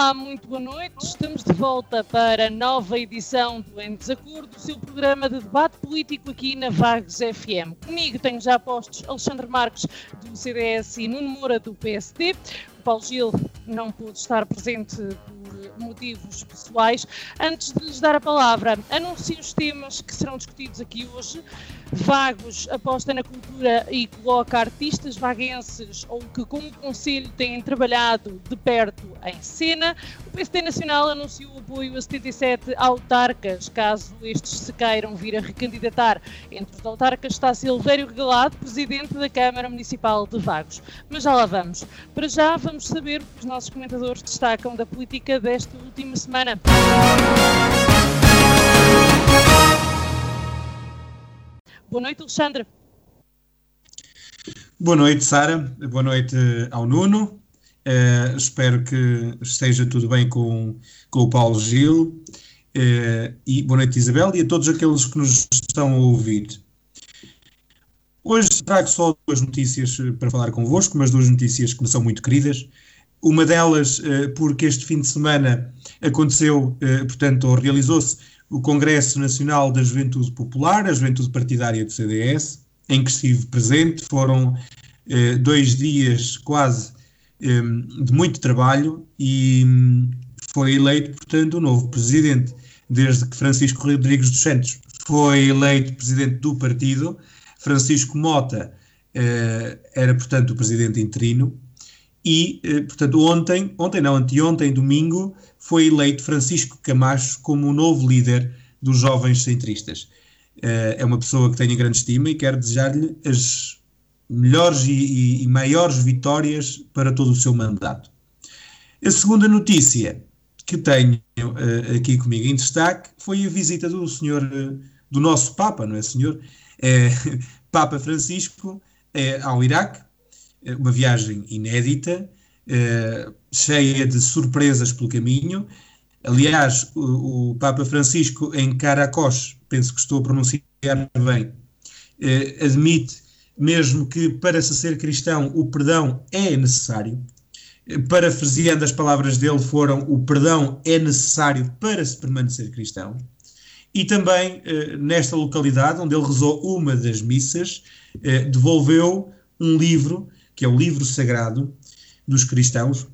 Olá, muito boa noite. Estamos de volta para a nova edição do Em Desacordo, o seu programa de debate político aqui na Vagos FM. Comigo tenho já postos Alexandre Marques, do CDS, e Nuno Moura, do PSD. O Paulo Gil não pôde estar presente por motivos pessoais. Antes de lhes dar a palavra, anuncio os temas que serão discutidos aqui hoje. Vagos aposta na cultura e coloca artistas vaguenses ou que, como conselho, têm trabalhado de perto em cena. O PSD Nacional anunciou apoio a 77 autarcas, caso estes se queiram vir a recandidatar. Entre os autarcas está Silvério Regalado, presidente da Câmara Municipal de Vagos. Mas já lá vamos. Para já, vamos saber o que os nossos comentadores destacam da política desta última semana. Boa noite, Alexandre. Boa noite, Sara. Boa noite ao Nuno. Uh, espero que esteja tudo bem com, com o Paulo Gil. Uh, e boa noite, Isabel, e a todos aqueles que nos estão a ouvir. Hoje trago só duas notícias para falar convosco, mas duas notícias que me são muito queridas. Uma delas, porque este fim de semana aconteceu, portanto, ou realizou-se o Congresso Nacional da Juventude Popular, a Juventude Partidária do CDS, em que estive presente. Foram eh, dois dias quase eh, de muito trabalho e hum, foi eleito, portanto, o novo presidente, desde que Francisco Rodrigues dos Santos foi eleito presidente do partido. Francisco Mota eh, era, portanto, o presidente interino. E, eh, portanto, ontem, ontem não, anteontem, domingo, foi eleito Francisco Camacho como o novo líder dos jovens centristas. Uh, é uma pessoa que tenho grande estima e quero desejar-lhe as melhores e, e, e, maiores vitórias para todo o seu mandato. A segunda notícia que tenho uh, aqui comigo em destaque foi a visita do senhor, do nosso Papa, não é senhor? Papa Francisco ao Iraque, uma viagem inédita, eh, cheia de surpresas pelo caminho. Aliás, o, Papa Francisco, em Caracos, penso que estou a pronunciar bem, eh, admite mesmo que para se ser cristão o perdão é necessário. Parafraseando as palavras dele, foram: o perdão é necessário para se permanecer cristão. E também, eh, nesta localidade, onde ele rezou uma das missas, devolveu um livro, que é o livro sagrado, dos cristãos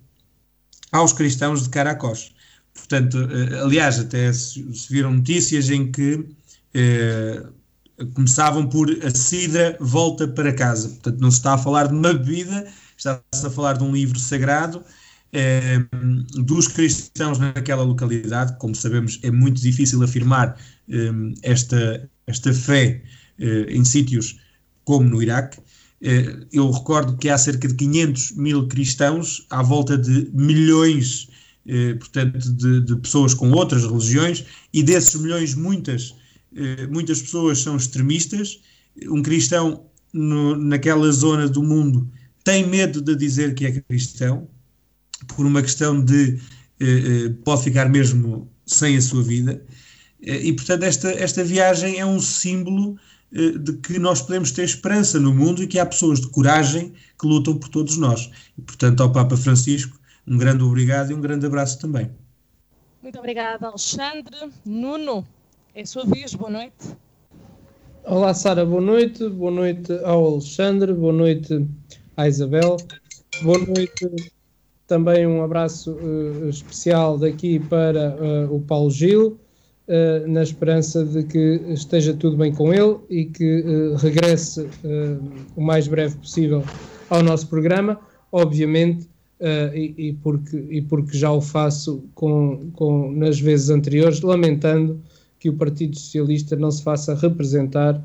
aos cristãos de Caracós. Portanto, eh, aliás, até se, viram notícias em que eh, começavam por a cidra volta para casa. Portanto, não se está a falar de uma bebida, está-se a falar de um livro sagrado eh, dos cristãos naquela localidade. Como sabemos, é muito difícil afirmar eh, esta, esta fé eh, em sítios como no Iraque. Eh, eu recordo que há cerca de 500 mil cristãos, à volta de milhões, eh, portanto, de, de pessoas com outras religiões, e desses milhões, muitas, eh, muitas pessoas são extremistas. Um cristão no, naquela zona do mundo tem medo de dizer que é cristão, por uma questão de pode ficar mesmo sem a sua vida. E, portanto, esta, esta viagem é um símbolo de que nós podemos ter esperança no mundo e que há pessoas de coragem que lutam por todos nós. E, portanto, ao Papa Francisco, um grande obrigado e um grande abraço também. Muito obrigada, Alexandre. Nuno, é a sua vez, boa noite. Olá, Sara, boa noite. Boa noite ao Alexandre, boa noite à Isabel. Boa noite também um abraço uh, especial daqui para uh, o Paulo Gil uh, na esperança de que esteja tudo bem com ele e que uh, regresse uh, o mais breve possível ao nosso programa, obviamente, e, e, porque, e porque já o faço com, com, nas vezes anteriores, lamentando que o Partido Socialista não se faça representar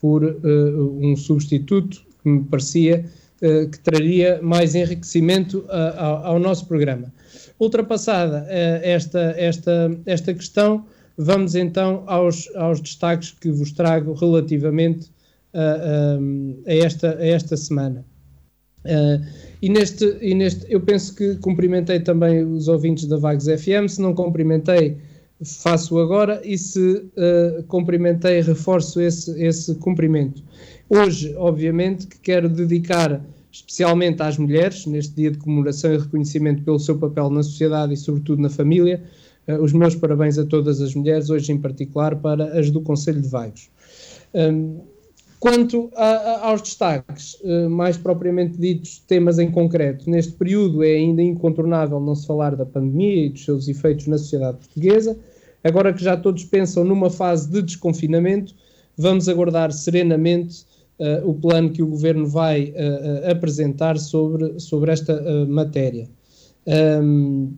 por um substituto que me parecia que traria mais enriquecimento ao, ao nosso programa. Ultrapassada esta, esta, esta questão, vamos então aos, aos destaques que vos trago relativamente a, a, a esta, a esta semana. Uh, e, neste, e neste, eu penso que cumprimentei também os ouvintes da Vagos FM. Se não cumprimentei, faço agora. E se uh, cumprimentei, reforço esse, esse cumprimento. Hoje, obviamente, que quero dedicar especialmente às mulheres, neste dia de comemoração e reconhecimento pelo seu papel na sociedade e, sobretudo, na família. Uh, os meus parabéns a todas as mulheres, hoje em particular para as do Conselho de Vagos. Um, Quanto a, a, aos destaques, uh, mais propriamente ditos, temas em concreto, neste período é ainda incontornável não se falar da pandemia e dos seus efeitos na sociedade portuguesa. Agora que já todos pensam numa fase de desconfinamento, vamos aguardar serenamente uh, o plano que o governo vai uh, apresentar sobre, sobre esta matéria. Um,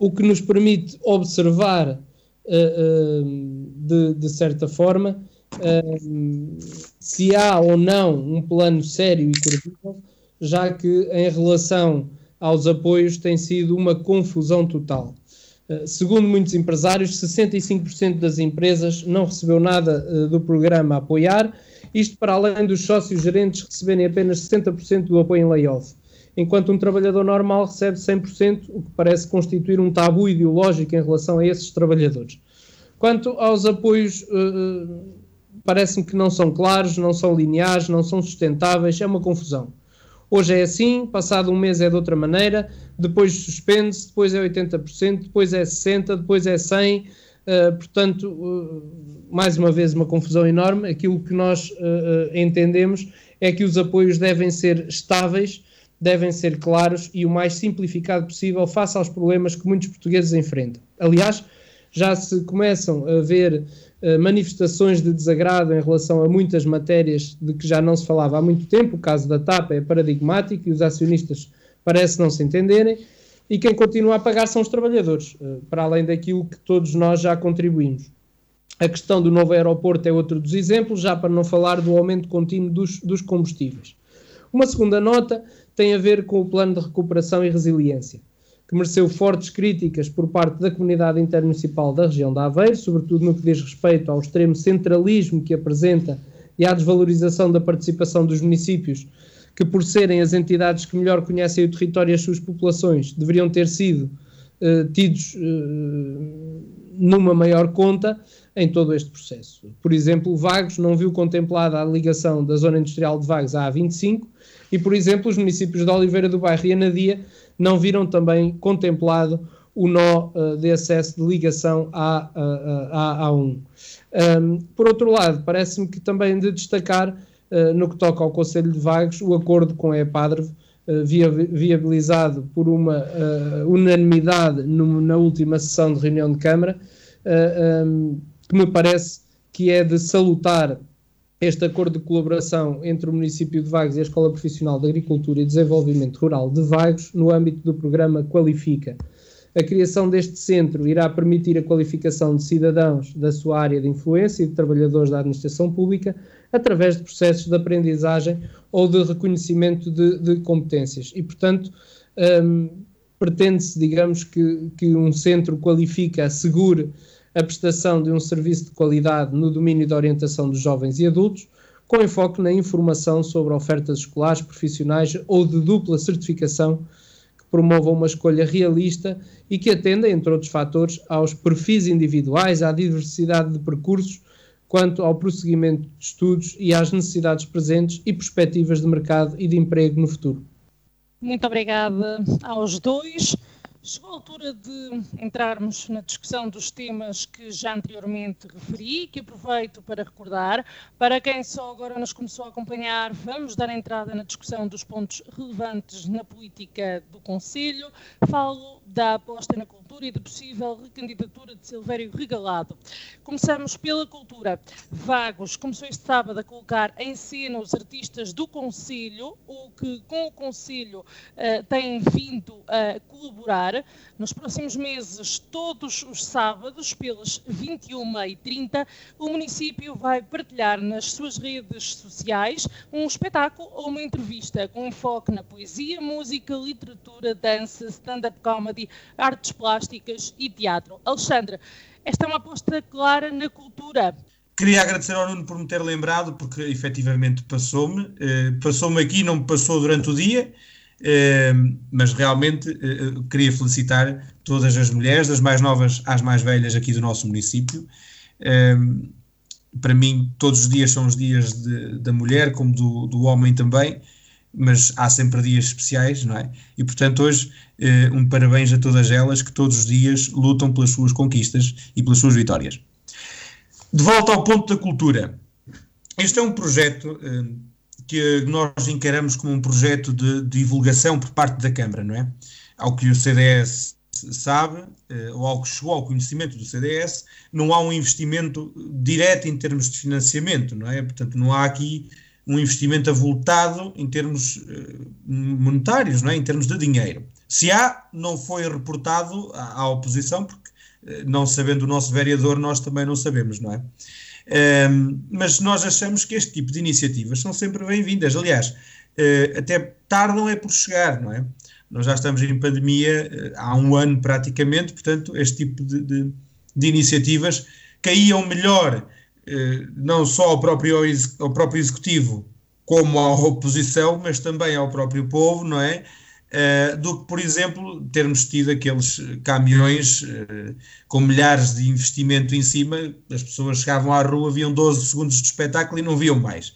o que nos permite observar, de, de certa forma, se há ou não um plano sério e credível, já que em relação aos apoios tem sido uma confusão total. Segundo muitos empresários, 65% das empresas não recebeu nada do programa a apoiar, isto para além dos sócios gerentes receberem apenas 60% do apoio em layoff, enquanto um trabalhador normal recebe 100%, o que parece constituir um tabu ideológico em relação a esses trabalhadores. Quanto aos apoios uh, parece-me que não são claros, não são lineares, não são sustentáveis, é uma confusão. Hoje é assim, passado um mês é de outra maneira, depois suspende-se, depois é 80%, depois é 60%, depois é 100%, uh, portanto, uh, mais uma vez uma confusão enorme. Aquilo que nós uh, entendemos é que os apoios devem ser estáveis, devem ser claros e o mais simplificado possível face aos problemas que muitos portugueses enfrentam. Aliás, já se começam a ver uh, manifestações de desagrado em relação a muitas matérias de que já não se falava há muito tempo. O caso da TAP é paradigmático e os acionistas parecem não se entenderem. E quem continua a pagar são os trabalhadores, uh, para além daquilo que todos nós já contribuímos. A questão do novo aeroporto é outro dos exemplos, já para não falar do aumento contínuo dos, dos combustíveis. Uma segunda nota tem a ver com o plano de recuperação e resiliência que mereceu fortes críticas por parte da comunidade intermunicipal da região da Aveiro, sobretudo no que diz respeito ao extremo centralismo que apresenta e à desvalorização da participação dos municípios, que por serem as entidades que melhor conhecem o território e as suas populações, deveriam ter sido uh, tidos uh, numa maior conta em todo este processo. Por exemplo, Vagos não viu contemplada a ligação da zona industrial de Vagos à A25 e, por exemplo, os municípios de Oliveira do Bairro e Anadia não viram também contemplado o nó uh, de acesso de ligação à, à, à, 1 Um, por outro lado, parece-me que também de destacar, uh, no que toca ao Conselho de Vagos, o acordo com a EPADRV, uh, via, viabilizado por uma unanimidade no, na última sessão de reunião de Câmara, um, que me parece que é de salutar este acordo de colaboração entre o município de Vagos e a Escola Profissional de Agricultura e Desenvolvimento Rural de Vagos no âmbito do programa Qualifica. A criação deste centro irá permitir a qualificação de cidadãos da sua área de influência e de trabalhadores da administração pública através de processos de aprendizagem ou de reconhecimento de, de competências. E, portanto, um, pretende-se, digamos, que, que um centro qualifica, assegure a prestação de um serviço de qualidade no domínio da orientação dos jovens e adultos, com enfoque na informação sobre ofertas escolares, profissionais ou de dupla certificação que promovam uma escolha realista e que atenda, entre outros fatores, aos perfis individuais, à diversidade de percursos, quanto ao prosseguimento de estudos e às necessidades presentes e perspectivas de mercado e de emprego no futuro. Muito obrigada aos dois. Chegou a altura de entrarmos na discussão dos temas que já anteriormente referi, que aproveito para recordar. Para quem só agora nos começou a acompanhar, vamos dar entrada na discussão dos pontos relevantes na política do Conselho. Falo da aposta na cultura e da possível recandidatura de Silvério Regalado. Começamos pela cultura. Vagos começou este sábado a colocar em cena os artistas do Conselho, o que com o Conselho uh, tem vindo a colaborar. Nos próximos meses, todos os sábados, pelas 21h30, o município vai partilhar nas suas redes sociais um espetáculo ou uma entrevista com enfoque na poesia, música, literatura, dança, stand-up comedy, artes plásticas e teatro. Alexandra, esta é uma aposta clara na cultura. Queria agradecer ao Nuno por me ter lembrado, porque efetivamente passou-me. Eh, passou-me aqui, não me passou durante o dia, eh, mas realmente eh, queria felicitar todas as mulheres, das mais novas às mais velhas aqui do nosso município. para mim, todos os dias são os dias de, da mulher, como do, do homem também mas há sempre dias especiais, não é? E portanto, hoje, eh, um parabéns a todas elas que todos os dias lutam pelas suas conquistas e pelas suas vitórias. De volta ao ponto da cultura. Este é um projeto eh, que nós encaramos como um projeto de, divulgação por parte da Câmara, não é? Ao que o CDS sabe, eh, ou ao que chegou ao conhecimento do CDS, não há um investimento direto em termos de financiamento, não é? Portanto, não há aqui um investimento avultado em termos uh, monetários, não é? em termos de dinheiro. Se há, não foi reportado à, oposição, porque uh, não sabendo o nosso vereador, nós também não sabemos, não é? Uh, mas nós achamos que este tipo de iniciativas são sempre bem-vindas. Aliás, uh, até tardam é por chegar, não é? Nós já estamos em pandemia há um ano praticamente, portanto, este tipo de, de, de iniciativas caíam melhor eh, não só ao próprio, ao próprio executivo, como à oposição, mas também ao próprio povo, não é? Uh, do que, por exemplo, termos tido aqueles caminhões uh, com milhares de investimento em cima, as pessoas chegavam à rua, viam 12 segundos de espetáculo e não viam mais.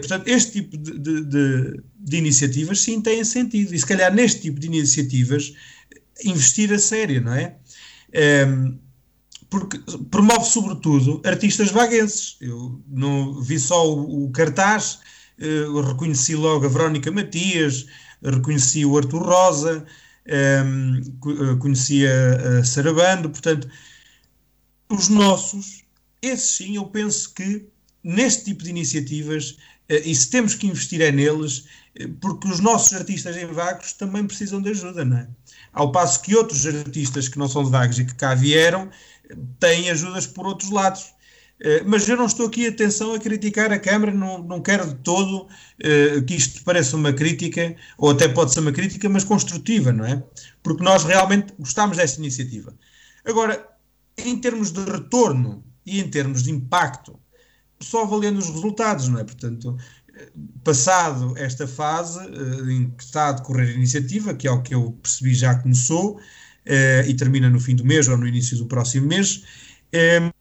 Portanto, este tipo de, de, de, iniciativas sim têm sentido, e se calhar neste tipo de iniciativas investir a sério, não é? Porque promove sobretudo artistas vaguenses. Eu não vi só o, o cartaz, uh, reconheci logo a Verónica Matias, reconheci o Arthur Rosa, um, ehm, conheci a, a Sarabando, portanto, os nossos, esses sim, eu penso que neste tipo de iniciativas, uh, e se temos que investir é neles, porque os nossos artistas em vagos também precisam de ajuda, não é? Ao passo que outros artistas que não são de vagos e que cá vieram, têm ajudas por outros lados. Uh, mas eu não estou aqui, atenção, a criticar a Câmara, não, não quero de todo uh, que isto pareça uma crítica, ou até pode ser uma crítica, mas construtiva, não é? Porque nós realmente gostamos desta iniciativa. Agora, em termos de retorno e em termos de impacto, só avaliando os resultados, não é? Portanto, passado esta fase em que está a decorrer a iniciativa, que é o que eu percebi já começou, e termina no fim do mês ou no início do próximo mês.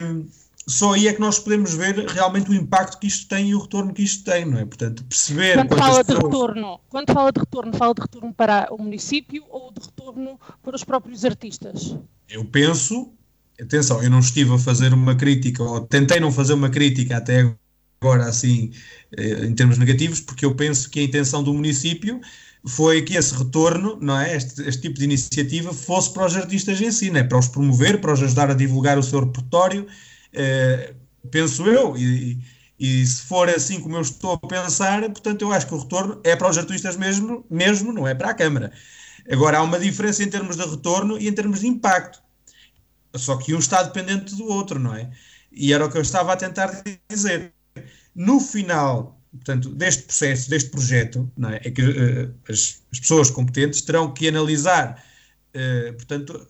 Um, só aí é que nós podemos ver realmente o impacto que isto tem e o retorno que isto tem, não é? Portanto, perceber. Quando fala de pessoas... retorno, quando fala de retorno, fala de retorno para o município ou de retorno para os próprios artistas? Eu penso, atenção, eu não estive a fazer uma crítica, ou tentei não fazer uma crítica até agora assim, eh, em termos negativos, porque eu penso que a intenção do município foi que esse retorno, não é? Este, este, tipo de iniciativa fosse para os artistas em si, é? para os promover, para os ajudar a divulgar o seu repertório, eh, penso eu, e, e, se for assim como eu estou a pensar, portanto eu acho que o retorno é para os artistas mesmo, mesmo não é para a Câmara. Agora há uma diferença em termos de retorno e em termos de impacto. Só que um está dependente do outro, não é? E era o que eu estava a tentar dizer. No final portanto, deste processo, deste projeto, é? é? que uh, as, as, pessoas competentes terão que analisar, uh, portanto,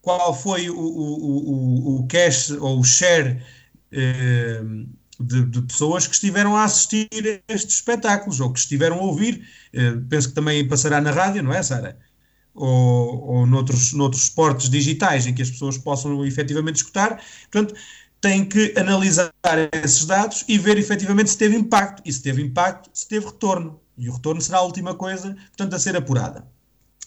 qual foi o, o, o, o cash ou o share uh, de, de, pessoas que estiveram a assistir a estes espetáculos ou que estiveram a ouvir. penso que também passará na rádio, não é, Sara? Ou, ou noutros, noutros esportes digitais em que as pessoas possam efetivamente escutar. Portanto, tem que analisar esses dados e ver efetivamente se teve impacto. E se teve impacto, se teve retorno. E o retorno será a última coisa, portanto, a ser apurada.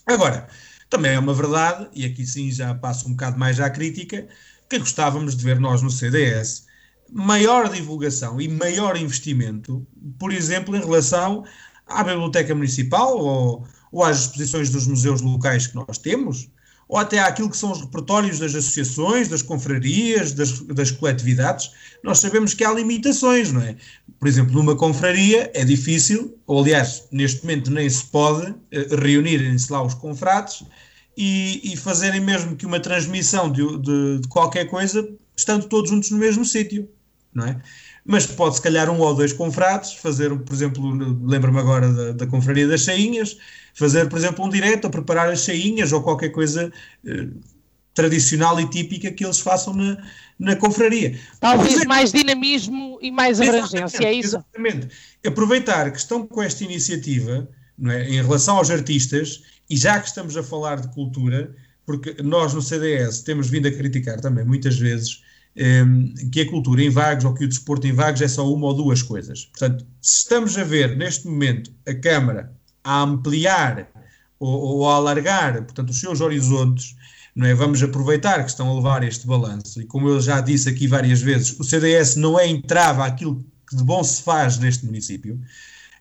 Agora, também é uma verdade, e aqui sim já passo um bocado mais à crítica, que gostávamos de ver nós no CDS maior divulgação e maior investimento, por exemplo, em relação à Biblioteca Municipal ou, ou às exposições dos museus locais que nós temos, ou até àquilo que são os repertórios das associações, das confrarias, das, das coletividades, nós sabemos que há limitações, não é? Por exemplo, numa confraria é difícil, ou aliás, neste momento nem se pode, eh, reunirem-se lá os confrates e, e, fazerem mesmo que uma transmissão de, de, de qualquer coisa, estando todos juntos no mesmo sítio, não é? mas pode se calhar um ou dois confrates fazer, por exemplo, lembro-me agora da, da confraria das cheinhas, fazer, por exemplo, um direto a preparar as cheinhas ou qualquer coisa eh, tradicional e típica que eles façam na, na confraria. Talvez mais dinamismo e mais abrangência, é isso? Exatamente. Aproveitar que estão com esta iniciativa não é, em relação aos artistas, e já que estamos a falar de cultura, porque nós no CDS temos vindo a criticar também muitas vezes um, que a cultura em vagos ou que o desporto em vagos é só uma ou duas coisas. Portanto, se estamos a ver neste momento a Câmara a ampliar ou, ou a alargar, portanto, os seus horizontes, não é? Vamos aproveitar que estão a levar este balanço e como eu já disse aqui várias vezes, o CDS não é entrava àquilo que de bom se faz neste município.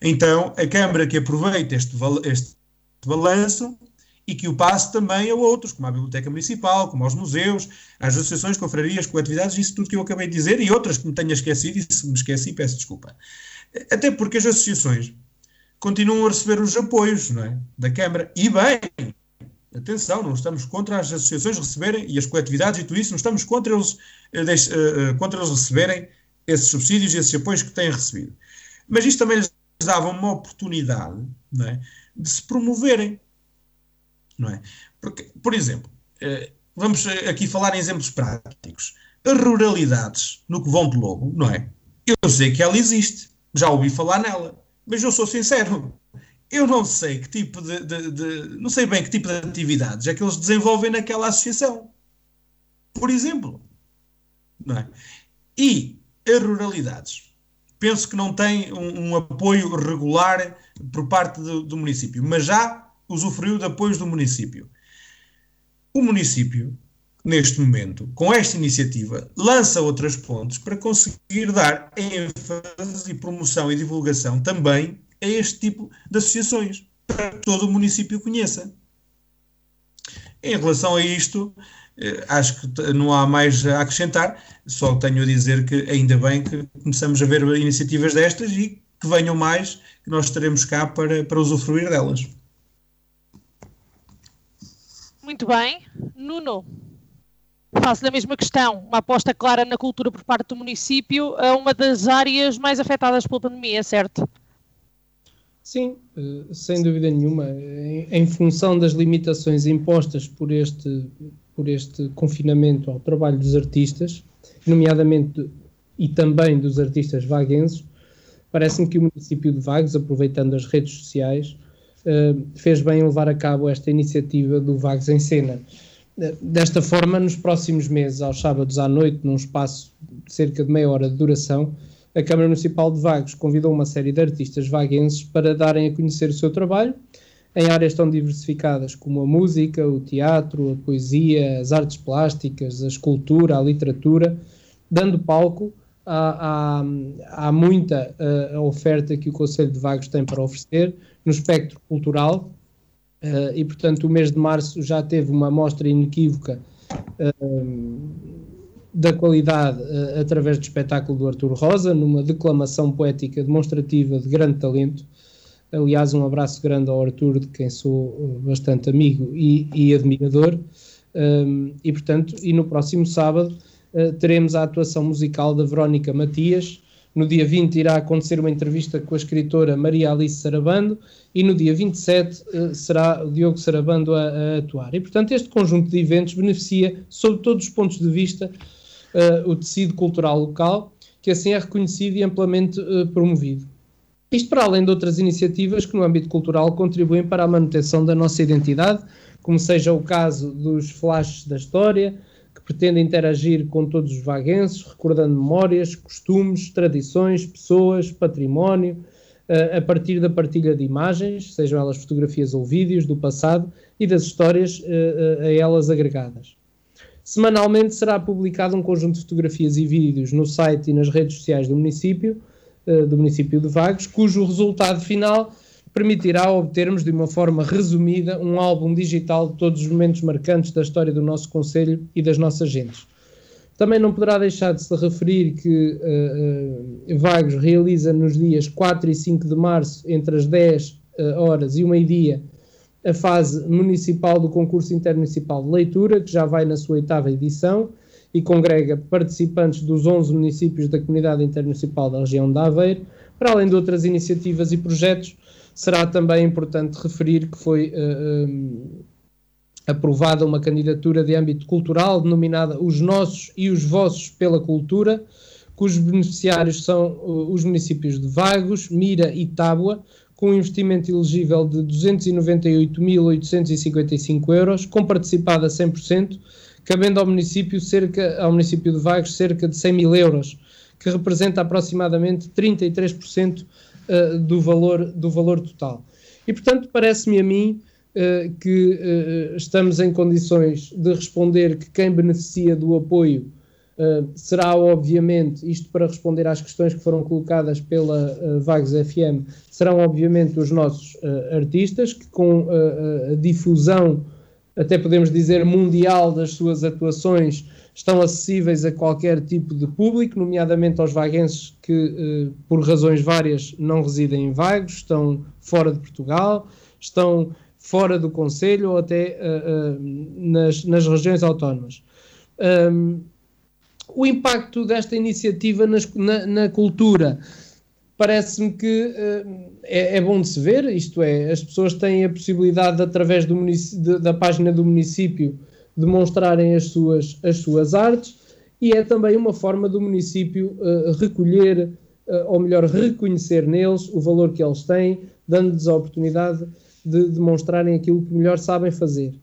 Então, a Câmara que aproveita este, este balanço e que o passe também a outros, como a Biblioteca Municipal, como aos museus, às associações, confrarias, coletividades, isso tudo que eu acabei de dizer e outras que me tenha esquecido, e se me esqueci, peço desculpa. Até porque as associações continuam a receber os apoios não é? da Câmara. E bem, atenção, não estamos contra as associações receberem e as coletividades e tudo isso, não estamos contra eles, eh, eh, contra eles receberem esses subsídios e esses apoios que têm recebido. Mas isto também lhes dava uma oportunidade não é? de se promoverem não é? Porque, por exemplo, eh, vamos aqui falar em exemplos práticos. As ruralidades no que vão de Lobo, não é? Eu sei que ela existe, já ouvi falar nela, mas eu sou sincero, eu não sei que tipo de, de, de, não sei bem que tipo de atividades é que eles desenvolvem naquela associação. Por exemplo, não é? E as ruralidades, penso que não têm um, um apoio regular por parte do, do município, mas já usufruiu de apoios do município. O município, neste momento, com esta iniciativa, lança outras pontes para conseguir dar ênfase e promoção e divulgação também a este tipo de associações, para que todo o município conheça. Em relação a isto, eh, acho que não há mais a acrescentar, só tenho a dizer que ainda bem que começamos a ver iniciativas destas e que venham mais, que nós estaremos cá para, para usufruir delas. Muito bem. Nuno, faço a mesma questão. Uma aposta clara na cultura por parte do município é uma das áreas mais afetadas pela pandemia, certo? Sim, eh, sem dúvida nenhuma. Em função das limitações impostas por este, por este confinamento ao trabalho dos artistas, nomeadamente e também dos artistas vaguenses, parece-me que o município de Vagos, aproveitando as redes sociais, eh, fez bem em levar a cabo esta iniciativa do Vagos em Cena. Desta forma, nos próximos meses, aos sábados à noite, num espaço de cerca de meia hora de duração, a Câmara Municipal de Vagos convidou uma série de artistas vaguenses para darem a conhecer o seu trabalho em áreas tão diversificadas como a música, o teatro, a poesia, as artes plásticas, a escultura, a literatura, dando palco à muita uh, oferta que o Conselho de Vagos tem para oferecer, no espectro cultural uh, e, portanto, o mês de março já teve uma amostra inequívoca uh, da qualidade uh, através do espetáculo do Artur Rosa, numa declamação poética demonstrativa de grande talento. Aliás, um abraço grande ao Artur, de quem sou bastante amigo e, e admirador. Um, e, portanto, e no próximo sábado teremos a atuação musical da Verónica Matias, no dia 20 irá acontecer uma entrevista com a escritora Maria Alice Sarabando e no dia 27 uh, eh, será o Diogo Sarabando a, a, atuar. E, portanto, este conjunto de eventos beneficia, sob todos os pontos de vista, uh, o tecido cultural local, que assim é reconhecido e amplamente uh, promovido. Isto para além de outras iniciativas que, no âmbito cultural, contribuem para a manutenção da nossa identidade, como seja o caso dos flashes da história, pretende interagir com todos os vaguenses, recordando memórias, costumes, tradições, pessoas, património, uh, a partir da partilha de imagens, sejam elas fotografias ou vídeos do passado, e das histórias uh, a elas agregadas. Semanalmente será publicado um conjunto de fotografias e vídeos no site e nas redes sociais do município, do município de Vagos, cujo resultado final permitirá obtermos de uma forma resumida um álbum digital de todos os momentos marcantes da história do nosso Conselho e das nossas gentes. Também não poderá deixar de se referir que uh, uh, Vagos realiza nos dias 4 e 5 de março, entre as 10 uh, horas e o meio-dia, a fase municipal do concurso intermunicipal de leitura, que já vai na sua oitava edição e congrega participantes dos 11 municípios da comunidade intermunicipal da região de Aveiro, para além de outras iniciativas e projetos. Será também importante referir que foi aprovada uma candidatura de âmbito cultural denominada Os Nossos e os Vossos pela Cultura, cujos beneficiários são uh, os municípios de Vagos, Mira e Tábua, com um investimento elegível de 298.855 euros, com participada a 100%, cabendo ao município, cerca, ao município de Vagos cerca de 100 mil euros, que representa aproximadamente 33% uh, do valor, do valor total. E, portanto, parece-me a mim uh, que uh, estamos em condições de responder que quem beneficia do apoio será, obviamente, isto para responder às questões que foram colocadas pela Vagos FM, serão, obviamente, os nossos artistas, que com a difusão, até podemos dizer, mundial das suas atuações, estão acessíveis a qualquer tipo de público, nomeadamente aos vaguenses que, por razões várias, não residem em Vagos, estão fora de Portugal, estão fora do Conselho ou até uh, uh, nas, nas regiões autónomas. Um, o impacto desta iniciativa nas, na, na, cultura parece-me que uh, é, é, bom de se ver, isto é, as pessoas têm a possibilidade, através do de, da página do município, de mostrarem as suas, as suas artes e é também uma forma do município recolher, ou melhor, reconhecer neles o valor que eles têm, dando-lhes a oportunidade de demonstrarem aquilo que melhor sabem fazer.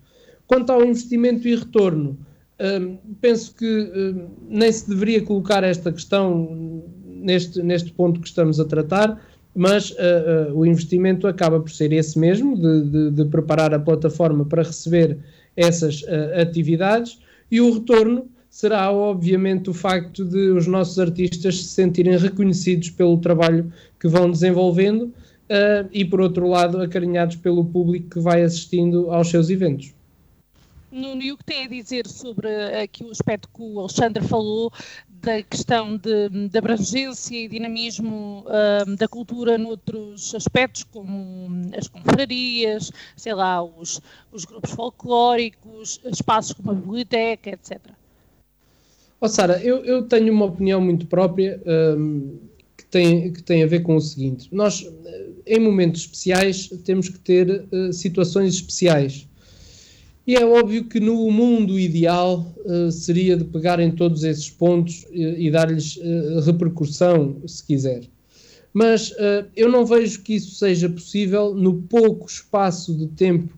Quanto ao investimento e retorno, hum, penso que nem se deveria colocar esta questão neste, neste ponto que estamos a tratar, mas uh, uh, o investimento acaba por ser esse mesmo, de, de, de preparar a plataforma para receber essas uh, atividades, e o retorno será, obviamente, o facto de os nossos artistas se sentirem reconhecidos pelo trabalho que vão desenvolvendo uh, e, por outro lado, acarinhados pelo público que vai assistindo aos seus eventos. Nuno, e o que tem a dizer sobre aqui o aspecto que o Alexandre falou da questão de, de abrangência e dinamismo uh, da cultura noutros aspectos, como as confrarias, sei lá, os, os grupos folclóricos, espaços como a biblioteca, etc. Oh, Sara, eu, eu, tenho uma opinião muito própria um, que, tem, que tem a ver com o seguinte: nós em momentos especiais temos que ter uh, situações especiais. E é óbvio que no mundo ideal uh, seria de pegar em todos esses pontos e, e dar-lhes uh, repercussão, se quiser. Mas eu não vejo que isso seja possível no pouco espaço de tempo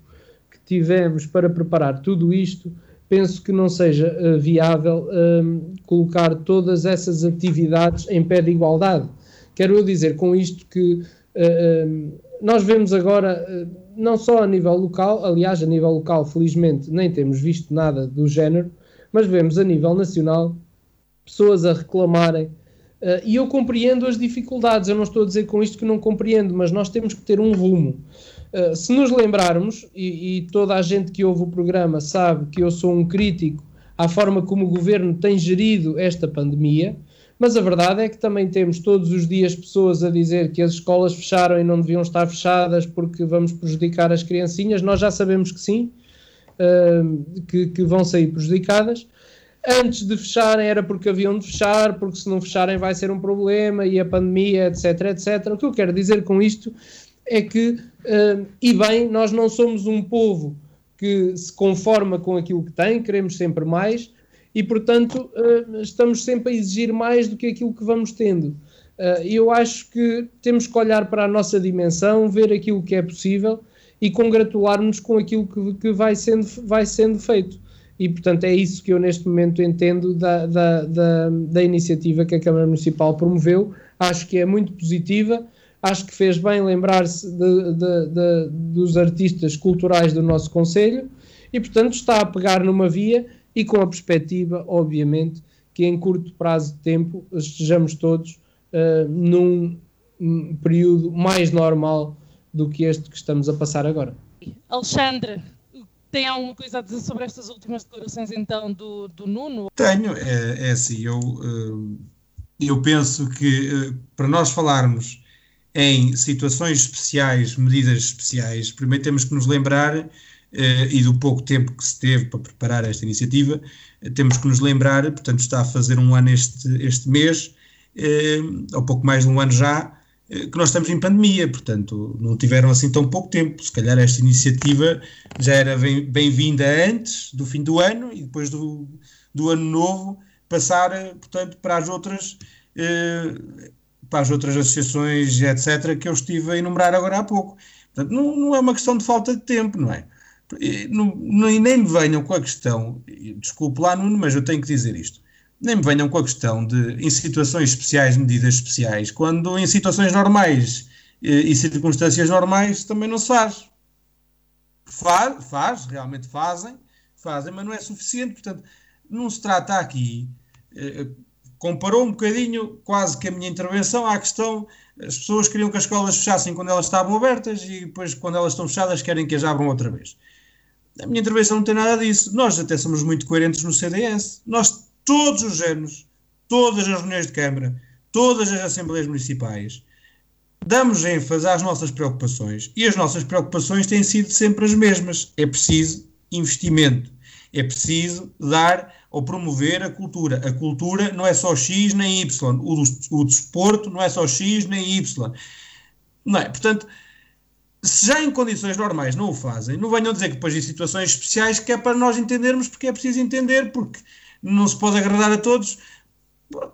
que tivemos para preparar tudo isto. Penso que não seja viável colocar todas essas atividades em pé de igualdade. Quero eu dizer com isto que eh, eh, nós vemos agora, eh, não só a nível local, aliás, a nível local, felizmente, nem temos visto nada do género, mas vemos a nível nacional pessoas a reclamarem. Uh, e eu compreendo as dificuldades, eu não estou a dizer com isto que não compreendo, mas nós temos que ter um rumo. Uh, se nos lembrarmos, e, e, toda a gente que ouve o programa sabe que eu sou um crítico à forma como o governo tem gerido esta pandemia, mas a verdade é que também temos todos os dias pessoas a dizer que as escolas fecharam e não deviam estar fechadas porque vamos prejudicar as criancinhas. Nós já sabemos que sim, que, que vão sair prejudicadas. Antes de fecharem era porque haviam de fechar, porque se não fecharem vai ser um problema e a pandemia, etc, etc. O que eu quero dizer com isto é que, e bem, nós não somos um povo que se conforma com aquilo que tem, queremos sempre mais, e, portanto, uh, estamos sempre a exigir mais do que aquilo que vamos tendo. Uh, eu acho que temos que olhar para a nossa dimensão, ver aquilo que é possível e congratular-nos com aquilo que, que, vai, sendo, vai sendo feito. E, portanto, é isso que eu neste momento entendo da, da, da, da iniciativa que a Câmara Municipal promoveu. Acho que é muito positiva, acho que fez bem lembrar-se dos artistas culturais do nosso Conselho e, portanto, está a pegar numa via e com a perspectiva, obviamente, que em curto prazo de tempo estejamos todos uh, num período mais normal do que este que estamos a passar agora. Alexandre, tem alguma coisa a dizer sobre estas últimas declarações então do, do Nuno? Tenho, é, é assim, eu, eu penso que para nós falarmos em situações especiais, medidas especiais, primeiro temos que nos lembrar, e do pouco tempo que se teve para preparar esta iniciativa, temos que nos lembrar, portanto está a fazer um ano este, este mês, ou pouco mais de um ano já, que nós estamos em pandemia, portanto, não tiveram assim tão pouco tempo. Se calhar esta iniciativa já era bem-vinda antes do fim do ano e depois do, do ano novo passar, portanto, para as outras eh, para as outras associações, etc., que eu estive a enumerar agora há pouco. Portanto, não, não é uma questão de falta de tempo, não é? E, nem me venham com a questão, desculpe lá, Nuno, mas eu tenho que dizer isto nem me venham com a questão de, em situações especiais, medidas especiais, quando em situações normais e circunstâncias normais também não se faz. Faz, faz, realmente fazem, fazem, mas não é suficiente. Portanto, não se trata aqui. Eh, comparou um bocadinho, quase que a minha intervenção, à questão. As pessoas queriam que as escolas fechassem quando elas estavam abertas e depois, quando elas estão fechadas, querem que as abram outra vez. A minha intervenção não tem nada disso. Nós até somos muito coerentes no CDS. Nós todos os anos, todas as reuniões de Câmara, todas as Assembleias Municipais, damos ênfase às nossas preocupações e as nossas preocupações têm sido sempre as mesmas. É preciso investimento, é preciso dar ou promover a cultura. A cultura não é só X nem Y, o, o desporto não é só X nem Y. Não é? Portanto, se já em condições normais não o fazem, não venham dizer que depois em situações especiais que é para nós entendermos porque é preciso entender, porque não se pode agradar a todos.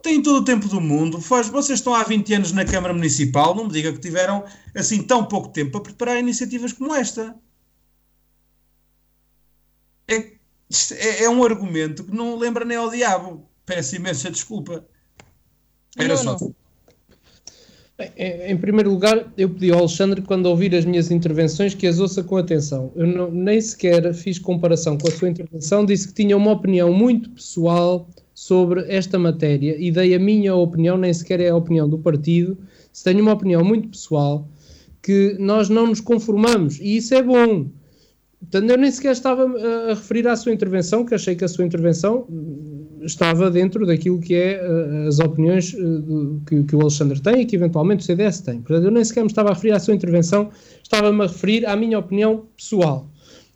Tem todo o tempo do mundo. Vocês estão há 20 anos na Câmara Municipal, não me diga que tiveram assim tão pouco tempo para preparar iniciativas como esta. É, é, é um argumento que não lembra nem ao diabo. Peço imensa desculpa. Era só. Em primeiro lugar, eu pedi ao Alexandre, quando ouvir as minhas intervenções, que as ouça com atenção. Eu não, nem sequer fiz comparação com a sua intervenção, disse que tinha uma opinião muito pessoal sobre esta matéria e dei a minha opinião, nem sequer é a opinião do partido, se tenho uma opinião muito pessoal, que nós não nos conformamos e isso é bom. Portanto, eu nem sequer estava a referir à sua intervenção, que achei que a sua intervenção estava dentro daquilo que é uh, as opiniões que, que, o Alexandre tem e que eventualmente o CDS tem. Portanto, eu nem sequer me estava a referir à sua intervenção, estava-me a referir à minha opinião pessoal.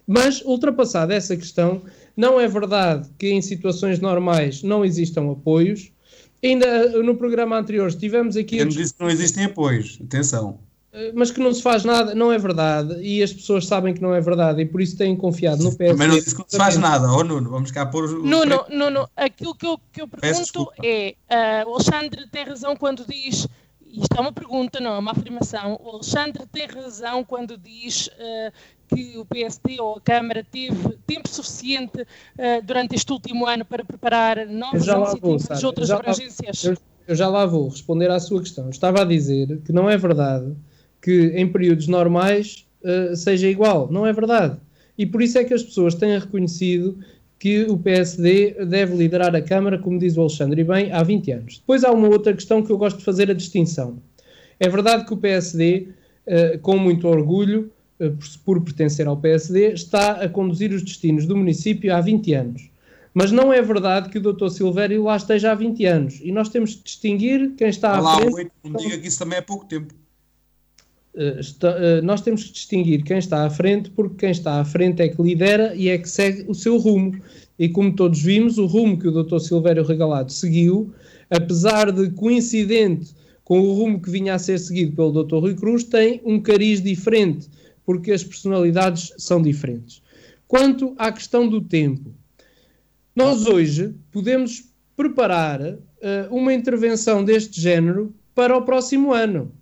Mas, ultrapassada essa questão, não é verdade que em situações normais não existam apoios. Ainda no programa anterior estivemos aqui. Eu não disse que não existem apoios, atenção. Eh, mas que não se faz nada, não é verdade, e as pessoas sabem que não é verdade e por isso têm confiado no PSD. Também não disse que não se faz nada, oh Nuno, vamos cá pôr o. Nuno, Nuno, aquilo que eu, que eu pergunto é: uh, o Alexandre tem razão quando diz, isto é uma pergunta, não é uma afirmação, o Alexandre tem razão quando diz uh, que o PSD ou a Câmara teve tempo suficiente uh, durante este último ano para preparar novas iniciativas de outras abrangências. Eu, eu já lá vou responder à sua questão. Estava a dizer que não é verdade que em períodos normais uh, seja igual. Não é verdade. E por isso é que as pessoas têm reconhecido que o PSD deve liderar a Câmara, como diz o Alexandre, e bem, há 20 anos. Depois há uma outra questão que eu gosto de fazer a distinção. É verdade que o PSD, eh, com muito orgulho, uh, por, pertencer ao PSD, está a conduzir os destinos do município há 20 anos. Mas não é verdade que o Dr. Silvério lá esteja há 20 anos. E nós temos que distinguir quem está Olá, à frente. 8, não diga que isso também é pouco tempo. Eh, está, uh, nós temos que distinguir quem está à frente, porque quem está à frente é que lidera e é que segue o seu rumo. E como todos vimos, o rumo que o Dr. Silvério Regalado seguiu, apesar de coincidente com o rumo que vinha a ser seguido pelo Dr. Rui Cruz, tem um cariz diferente, porque as personalidades são diferentes. Quanto à questão do tempo, nós hoje podemos preparar uh, uma intervenção deste género para o próximo ano.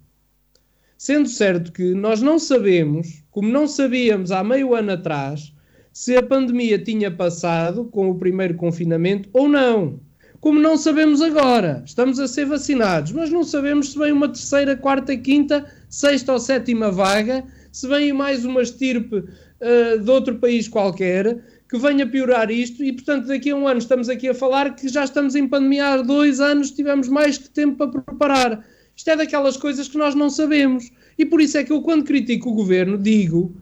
Sendo certo que nós não sabemos, como não sabíamos há meio ano atrás, se a pandemia tinha passado com o primeiro confinamento ou não. Como não sabemos agora, estamos a ser vacinados, mas não sabemos se vem uma terceira, quarta, quinta, sexta ou sétima vaga, se vem mais uma estirpe uh, de outro país qualquer que venha piorar isto e, portanto, daqui a um ano estamos aqui a falar que já estamos em pandemia há dois anos, tivemos mais que tempo para preparar. Isto é daquelas coisas que nós não sabemos. E por isso é que eu, quando critico o governo, digo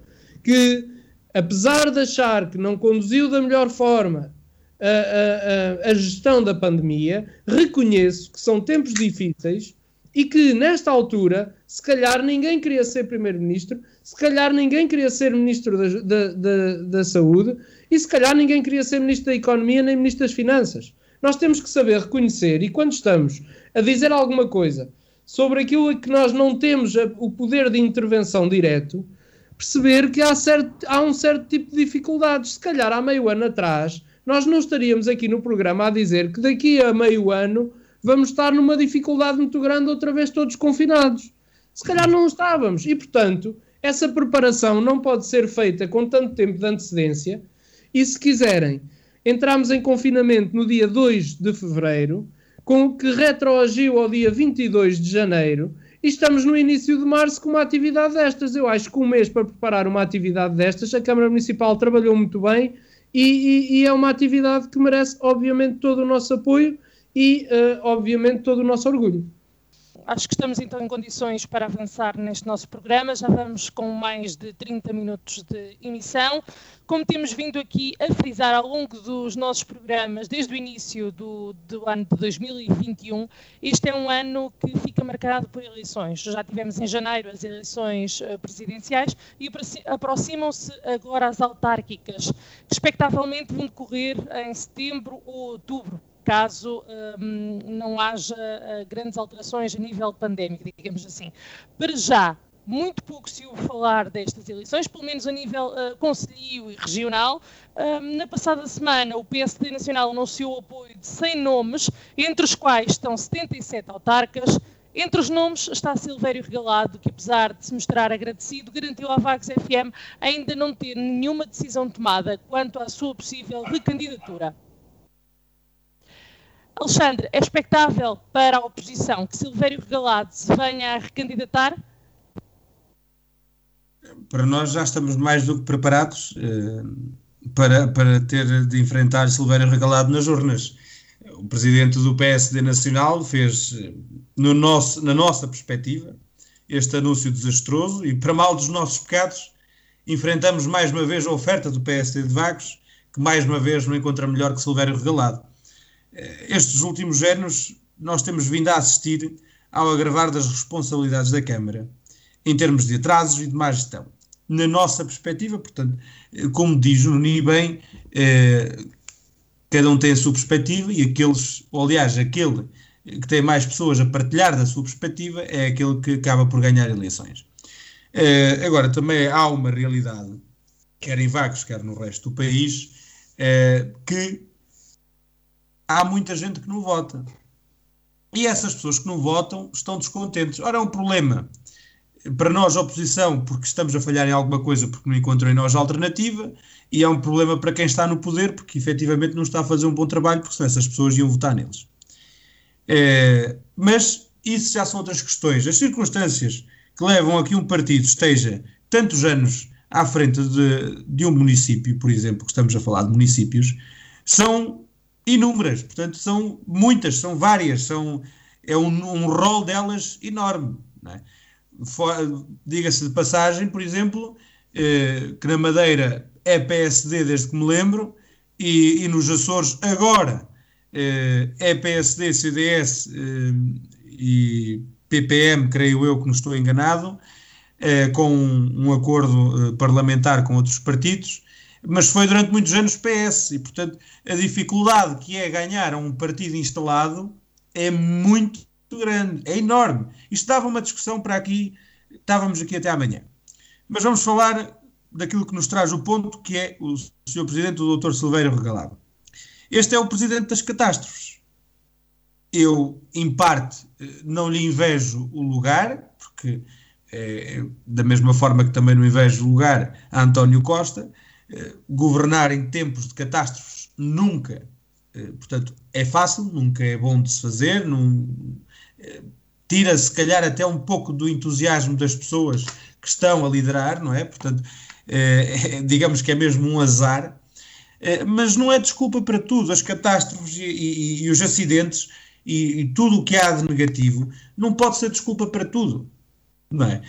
que, apesar de achar que não conduziu da melhor forma a, a, a, gestão da pandemia, reconheço que são tempos difíceis e que, nesta altura, se calhar ninguém queria ser primeiro-ministro, se calhar ninguém queria ser ministro da, da, da, da Saúde e se calhar ninguém queria ser ministro da Economia nem ministro das Finanças. Nós temos que saber reconhecer, e quando estamos a dizer alguma coisa sobre aquilo que nós não temos o poder de intervenção direto, perceber que há, certo, há um certo tipo de dificuldades. Se calhar há meio ano atrás, nós não estaríamos aqui no programa a dizer que daqui a meio ano vamos estar numa dificuldade muito grande outra vez todos confinados. Se calhar não estávamos. E, portanto, essa preparação não pode ser feita com tanto tempo de antecedência. E, se quiserem, entramos em confinamento no dia 2 de fevereiro, com que retroagiu ao dia 22 de janeiro, e estamos no início de março com uma atividade destas. Eu acho que um mês para preparar uma atividade destas, a Câmara Municipal trabalhou muito bem e, e, e é uma atividade que merece, obviamente, todo o nosso apoio e, uh, obviamente, todo o nosso orgulho. Acho que estamos então em condições para avançar neste nosso programa. Já vamos com mais de 30 minutos de emissão. Como temos vindo aqui a frisar ao longo dos nossos programas, desde o início do, do ano de 2021, este é um ano que fica marcado por eleições. Já tivemos em janeiro as eleições eh, presidenciais e aproximam-se agora as autárquicas, que expectavelmente vão decorrer em setembro ou outubro caso um, não haja uh, grandes alterações a nível pandémico, digamos assim. Para já, muito pouco se ouve falar destas eleições, pelo menos a nível uh, conselhio e regional. Um, na passada semana, o PSD Nacional anunciou o apoio de 100 nomes, entre os quais estão 77 autarcas. Entre os nomes está Silvério Regalado, que apesar de se mostrar agradecido, garantiu à Vagos FM ainda não ter nenhuma decisão tomada quanto à sua possível recandidatura. Alexandre, é expectável para a oposição que Silvério Regalado se venha a recandidatar? Para nós já estamos mais do que preparados eh, para, para ter de enfrentar Silvério Regalado nas urnas. O presidente do PSD Nacional fez, eh, no nosso, na nossa perspectiva, este anúncio desastroso e, para mal dos nossos pecados, enfrentamos mais uma vez a oferta do PSD de Vagos, que mais uma vez não encontra melhor que Silvério Regalado. Estes últimos anos nós temos vindo a assistir ao agravar das responsabilidades da Câmara em termos de atrasos e de má gestão. Na nossa perspectiva, portanto, como diz o Nuni bem, eh, cada um tem a sua perspectiva e aqueles, ou aliás, aquele que tem mais pessoas a partilhar da sua perspectiva é aquele que acaba por ganhar eleições. Eh, agora, também há uma realidade, quer em Vagos, quer no resto do país, eh, que há muita gente que não vota. E essas pessoas que não votam estão descontentes. Ora, é um problema para nós, oposição, porque estamos a falhar em alguma coisa porque não encontram em nós alternativa, e é um problema para quem está no poder porque efetivamente não está a fazer um bom trabalho, porque senão essas pessoas iam votar neles. É, mas isso já são outras questões. As circunstâncias que levam a que um partido esteja tantos anos à frente de, de um município, por exemplo, que estamos a falar de municípios, são inúmeras, portanto, são muitas, são várias, são, é um, um rol delas enorme. É? Diga-se de passagem, por exemplo, eh, que na Madeira é PSD desde que me lembro, e, e nos Açores agora eh, é PSD, CDS eh, e PPM, creio eu que não estou enganado, eh, com um, um acordo eh, parlamentar com outros partidos mas foi durante muitos anos PS, e portanto a dificuldade que é ganhar um partido instalado é muito grande, é enorme. Isto dava uma discussão para aqui, estávamos aqui até amanhã. Mas vamos falar daquilo que nos traz o ponto, que é o Sr. Presidente, o Dr. Silveira Regalado. Este é o Presidente das catástrofes. Eu, em parte, não lhe invejo o lugar, porque é, da mesma forma que também não invejo o lugar a António Costa, governar em tempos de catástrofes nunca, eh, portanto, é fácil, nunca é bom de se fazer, eh, tira se calhar até um pouco do entusiasmo das pessoas que estão a liderar, não é? Portanto, digamos que é mesmo um azar, mas não é desculpa para tudo. As catástrofes e, e, e os acidentes e, e, tudo o que há de negativo não pode ser desculpa para tudo, não é?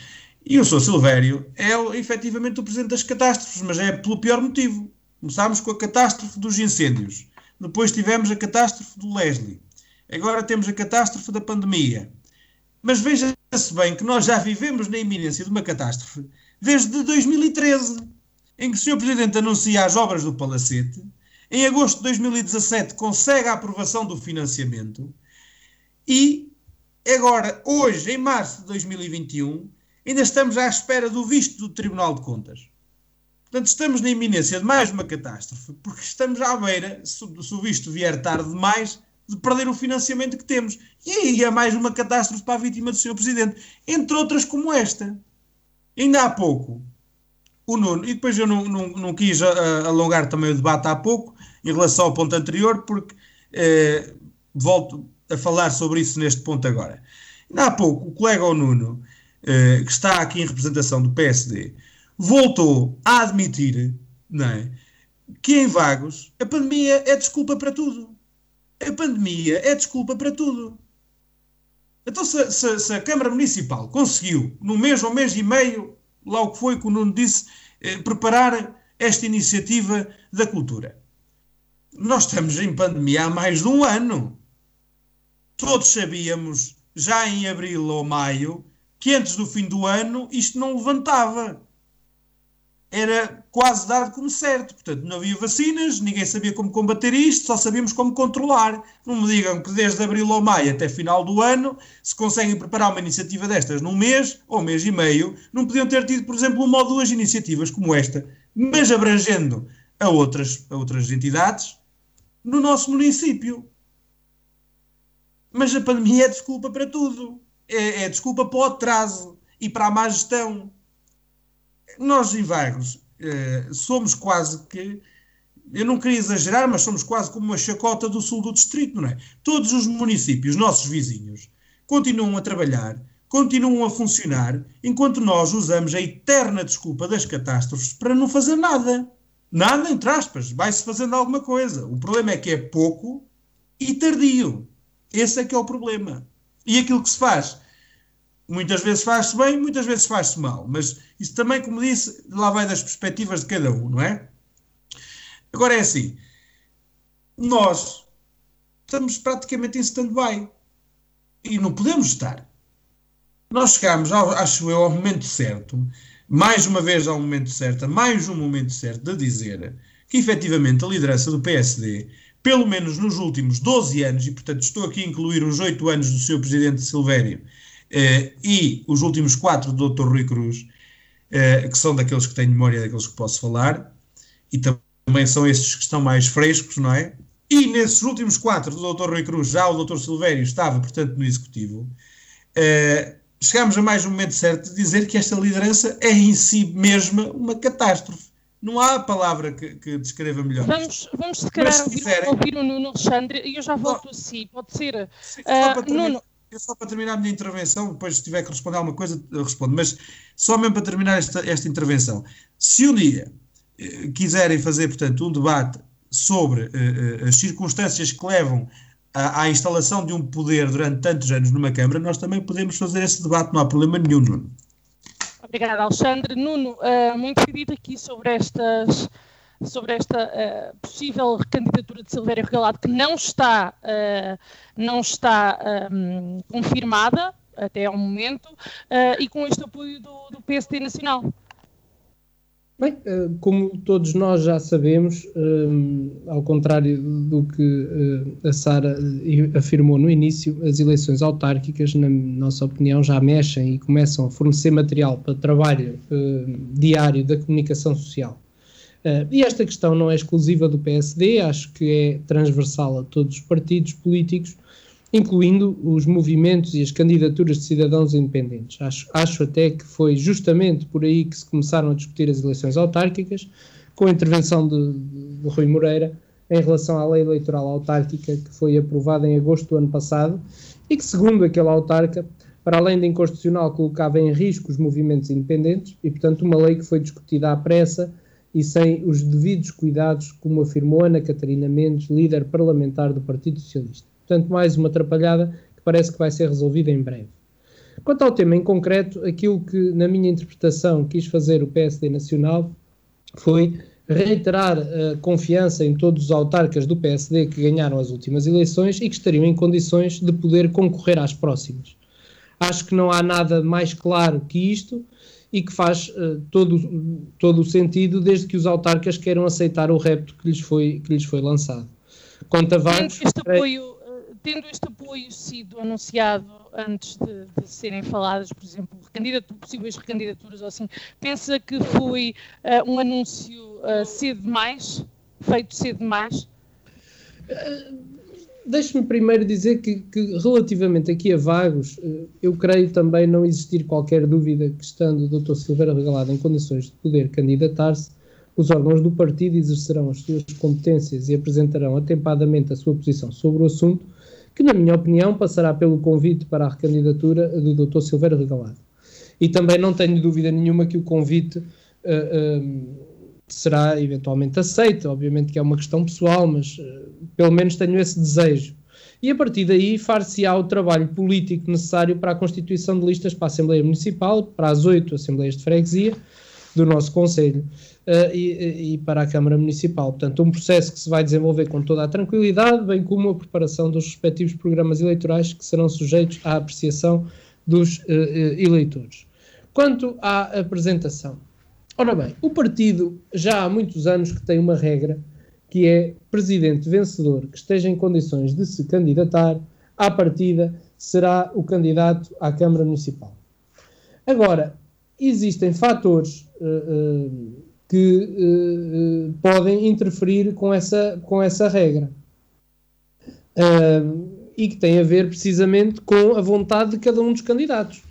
E o Sr. Silvério é efetivamente o presidente das catástrofes, mas é pelo pior motivo. Começámos com a catástrofe dos incêndios, depois tivemos a catástrofe do Leslie, agora temos a catástrofe da pandemia. Mas veja-se bem que nós já vivemos na iminência de uma catástrofe desde 2013, em que o Sr. Presidente anuncia as obras do Palacete, em agosto de 2017 consegue a aprovação do financiamento e agora, hoje, em março de 2021, ainda estamos à espera do visto do Tribunal de Contas. Portanto, estamos na iminência de mais uma catástrofe, porque estamos à beira, se, o visto vier tarde demais, de perder o financiamento que temos. E aí é mais uma catástrofe para a vítima do Sr. Presidente, entre outras como esta. Ainda há pouco, o Nuno, e depois eu não, não, não quis uh, alongar também o debate há pouco, em relação ao ponto anterior, porque uh, volto a falar sobre isso neste ponto agora. Ainda há pouco, o colega o Nuno, uh, que está aqui em representação do PSD, voltou a admitir não é, que em Vagos a pandemia é desculpa para tudo. A pandemia é desculpa para tudo. Então, se, se, se, a Câmara Municipal conseguiu, no mês ou mês e meio, lá o que foi que o Nuno disse, eh, preparar esta iniciativa da cultura. Nós estamos em pandemia há mais de um ano. Todos sabíamos, já em abril ou maio, que antes do fim do ano isto não levantava era quase dado como certo. Portanto, não havia vacinas, ninguém sabia como combater isto, só sabíamos como controlar. Não me digam que desde abril ou maio até final do ano, se conseguem preparar uma iniciativa destas num mês ou mês e meio, não podiam ter tido, por exemplo, uma ou duas iniciativas como esta, mas abrangendo a outras, a outras entidades no nosso município. Mas a pandemia é desculpa para tudo. É, é desculpa para o atraso e para a má gestão nós em Vagos eh, somos quase que, eu não queria exagerar, mas somos quase como uma chacota do sul do distrito, não é? Todos os municípios, nossos vizinhos, continuam a trabalhar, continuam a funcionar, enquanto nós usamos a eterna desculpa das catástrofes para não fazer nada. Nada, entre aspas, vai-se fazendo alguma coisa. O problema é que é pouco e tardio. Esse é que é o problema. E aquilo que se faz Muitas vezes faz-se bem, muitas vezes faz-se mal. Mas isso também, como disse, lá vai das perspectivas de cada um, não é? Agora é assim. Nós estamos praticamente em stand-by. E não podemos estar. Nós chegamos, ao, acho eu, ao momento certo, mais uma vez ao momento certo, mais um momento certo de dizer que efetivamente a liderança do PSD, pelo menos nos últimos 12 anos, e portanto estou aqui a incluir os 8 anos do seu presidente Silvério, Uh, e os últimos quatro do Dr. Rui Cruz, uh, que são daqueles que têm memória, daqueles que posso falar, e também são estes que estão mais frescos, não é? E nesses últimos quatro do Dr. Rui Cruz, já o Dr. Silvério estava, portanto, no Executivo, uh, chegamos a mais um momento certo de dizer que esta liderança é em si mesma uma catástrofe. Não há palavra que, que descreva melhor. Vamos, vamos se calhar ouvir, quiserem... ouvir o Nuno Alexandre e eu já volto a si, pode ser. Sim, uh, Nuno, eu só para terminar a minha intervenção, depois se tiver que responder alguma coisa, eu respondo, mas só mesmo para terminar esta, esta intervenção. Se um dia eh, quiserem fazer, portanto, um debate sobre eh, eh, as circunstâncias que levam à, à, instalação de um poder durante tantos anos numa Câmara, nós também podemos fazer esse debate, não há problema nenhum, Nuno. Obrigada, Alexandre. Nuno, uh, muito pedido aqui sobre estas sobre esta uh, possível recandidatura de Silvério Regalado, que não está, uh, não está um, ehm, confirmada até ao momento, uh, e com este apoio do, do PSD Nacional. Bem, como todos nós já sabemos, ao contrário do que a Sara afirmou no início, as eleições autárquicas, na nossa opinião, já mexem e começam a fornecer material para trabalho diário da comunicação social. E esta questão não é exclusiva do PSD, acho que é transversal a todos os partidos políticos, incluindo os movimentos e as candidaturas de cidadãos independentes. Acho, acho até que foi justamente por aí que se começaram a discutir as eleições autárquicas, com a intervenção de, de, Rui Moreira em relação à lei eleitoral autárquica que foi aprovada em agosto do ano passado e que, segundo aquele autarca, para além de inconstitucional, colocava em risco os movimentos independentes e, portanto, uma lei que foi discutida à pressa e sem os devidos cuidados, como afirmou Ana Catarina Mendes, líder parlamentar do Partido Socialista. Portanto, mais uma atrapalhada que parece que vai ser resolvida em breve. Quanto ao tema em concreto, aquilo que, na minha interpretação, quis fazer o PSD Nacional foi reiterar a confiança em todos os autarcas do PSD que ganharam as últimas eleições e que estariam em condições de poder concorrer às próximas. Acho que não há nada mais claro que isto e que faz uh, todo, todo o sentido desde que os autarcas queiram aceitar o repto que lhes foi, que lhes foi lançado. Quanto a Vagos, tendo, este apoio, tendo este apoio sido anunciado antes de, de serem faladas, por exemplo, possíveis recandidaturas ou assim, pensa que foi uh, um anúncio cedo demais, feito cedo demais? Deixe-me primeiro dizer que, que, relativamente aqui a Vagos, eu creio também não existir qualquer dúvida que, estando o Dr. Silveira Regalado em condições de poder candidatar-se, os órgãos do partido exercerão as suas competências e apresentarão atempadamente a sua posição sobre o assunto, que, na minha opinião, passará pelo convite para a recandidatura do Dr. Silveira Regalado. E também não tenho dúvida nenhuma que o convite uh, uh, será eventualmente aceito. Obviamente que é uma questão pessoal, mas uh, pelo menos tenho esse desejo. E a partir daí far-se-á o trabalho político necessário para a constituição de listas para a Assembleia Municipal, para as oito Assembleias de Freguesia do nosso Conselho uh, e, e, para a Câmara Municipal. Portanto, um processo que se vai desenvolver com toda a tranquilidade, bem como a preparação dos respectivos programas eleitorais que serão sujeitos à apreciação dos uh, eleitores. Quanto à apresentação, Ora bem, o partido já há muitos anos que tem uma regra que é presidente vencedor que esteja em condições de se candidatar, à partida será o candidato à Câmara Municipal. Agora, existem fatores que uh, podem interferir com essa, com essa regra. e que têm a ver precisamente com a vontade de cada um dos candidatos.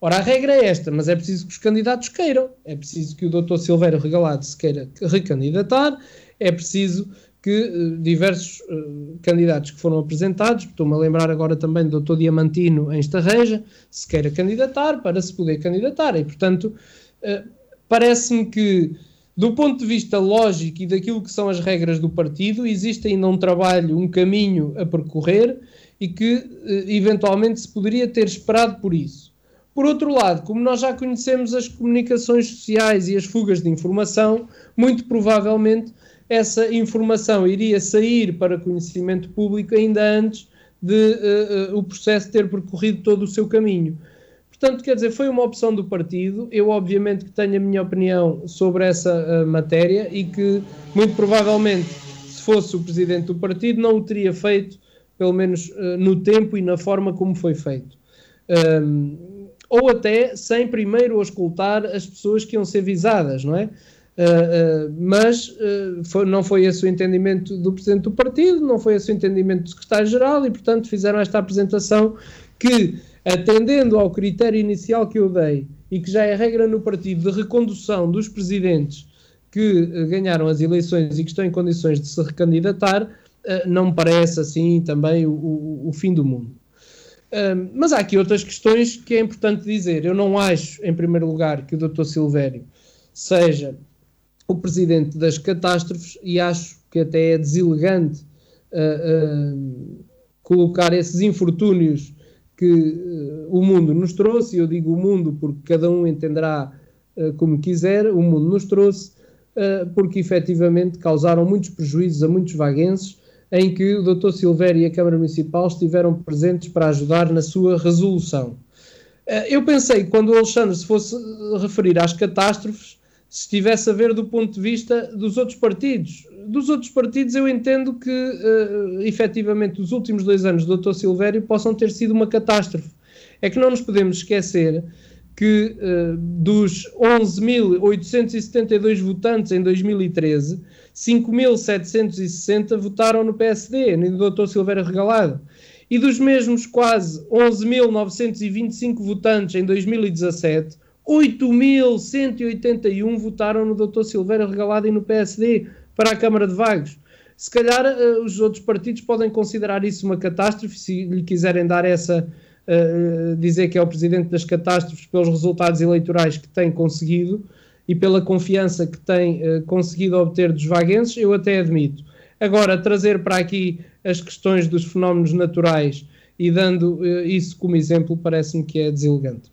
Ora, a regra é esta, mas é preciso que os candidatos queiram. É preciso que o Dr. Silveira Regalado se queira recandidatar, é preciso que uh, diversos uh, candidatos que foram apresentados, estou-me a lembrar agora também do Dr. Diamantino em Estarreja, se queira candidatar para se poder candidatar. E, portanto, uh, parece-me que, do ponto de vista lógico e daquilo que são as regras do partido, existe ainda um trabalho, um caminho a percorrer e que, eventualmente, se poderia ter esperado por isso. Por outro lado, como nós já conhecemos as comunicações sociais e as fugas de informação, muito provavelmente essa informação iria sair para conhecimento público ainda antes de uh, uh, o processo ter percorrido todo o seu caminho. Portanto, quer dizer, foi uma opção do partido. Eu, obviamente, que tenho a minha opinião sobre essa uh, matéria e que, muito provavelmente, se fosse o presidente do partido, não o teria feito, pelo menos no tempo e na forma como foi feito. Um, ou até sem primeiro escutar as pessoas que iam ser visadas, não é? Uh, uh, mas uh, foi, não foi esse o entendimento do Presidente do Partido, não foi esse o entendimento do Secretário-Geral e, portanto, fizeram esta apresentação que, atendendo ao critério inicial que eu dei e que já é regra no partido de recondução dos presidentes que ganharam as eleições e que estão em condições de se recandidatar, não me parece assim também o, o, o fim do mundo. Mas há aqui outras questões que é importante dizer. Eu não acho, em primeiro lugar, que o Dr. Silvério seja o presidente das catástrofes e acho que até é deselegante uh, uh, colocar esses infortúnios que uh, o mundo nos trouxe, eu digo o mundo porque cada um entenderá como quiser, o mundo nos trouxe, porque efetivamente causaram muitos prejuízos a muitos vaguenses em que o Dr. Silvério e a Câmara Municipal estiveram presentes para ajudar na sua resolução. Eh, eu pensei que quando o Alexandre se fosse referir às catástrofes, se estivesse a ver do ponto de vista dos outros partidos. Dos outros partidos, eu entendo que, uh, efetivamente, os últimos dois anos do Dr. Silvério possam ter sido uma catástrofe. É que não nos podemos esquecer que uh, dos 11.872 votantes em 2013, 5.760 votaram no PSD, no Dr. Silveira Regalado. E dos mesmos quase 11.925 votantes em 2017, 8.181 votaram no Dr. Silveira Regalado e no PSD para a Câmara de Vagos. Se calhar uh, os outros partidos podem considerar isso uma catástrofe, se lhe quiserem dar essa uh, dizer que é o presidente das catástrofes pelos resultados eleitorais que tem conseguido e pela confiança que tem uh, conseguido obter dos vaguenses, eu até admito. Agora, trazer para aqui as questões dos fenómenos naturais e dando uh, isso como exemplo parece-me que é deselegante.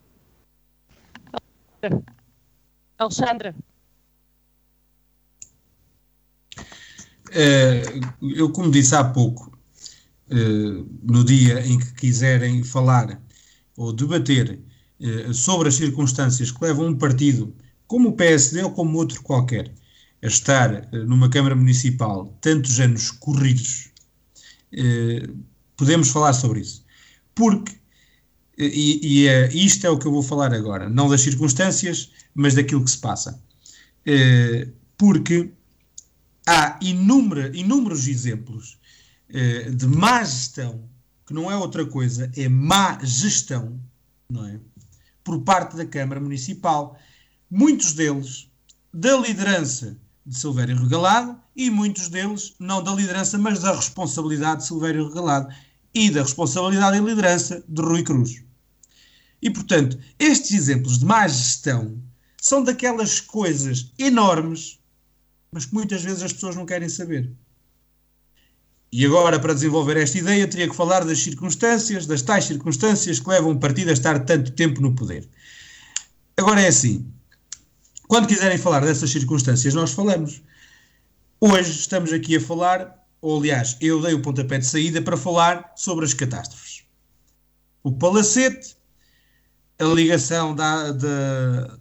Alexandra. Eu, como disse há pouco, é, no dia em que quiserem falar ou debater é, sobre as circunstâncias que levam um partido como o PSD ou como outro qualquer a estar numa Câmara Municipal tantos anos corridos, podemos falar sobre isso. Porque, e, e é, isto é o que eu vou falar agora, não das circunstâncias, mas daquilo que se passa. Porque há inúmera, inúmeros exemplos eh, de má gestão, que não é outra coisa, é má gestão, não é? Por parte da Câmara Municipal. Muitos deles da liderança de Silvério Regalado e muitos deles não da liderança, mas da responsabilidade de Silvério Regalado e da responsabilidade e liderança de Rui Cruz. E, portanto, estes exemplos de má gestão são daquelas coisas enormes mas que muitas vezes as pessoas não querem saber. E agora, para desenvolver esta ideia, teria que falar das circunstâncias, das tais circunstâncias que levam um partido a estar tanto tempo no poder. Agora é assim: quando quiserem falar dessas circunstâncias, nós falamos. Hoje estamos aqui a falar, ou aliás, eu dei o pontapé de saída para falar sobre as catástrofes. O palacete, a ligação da, da,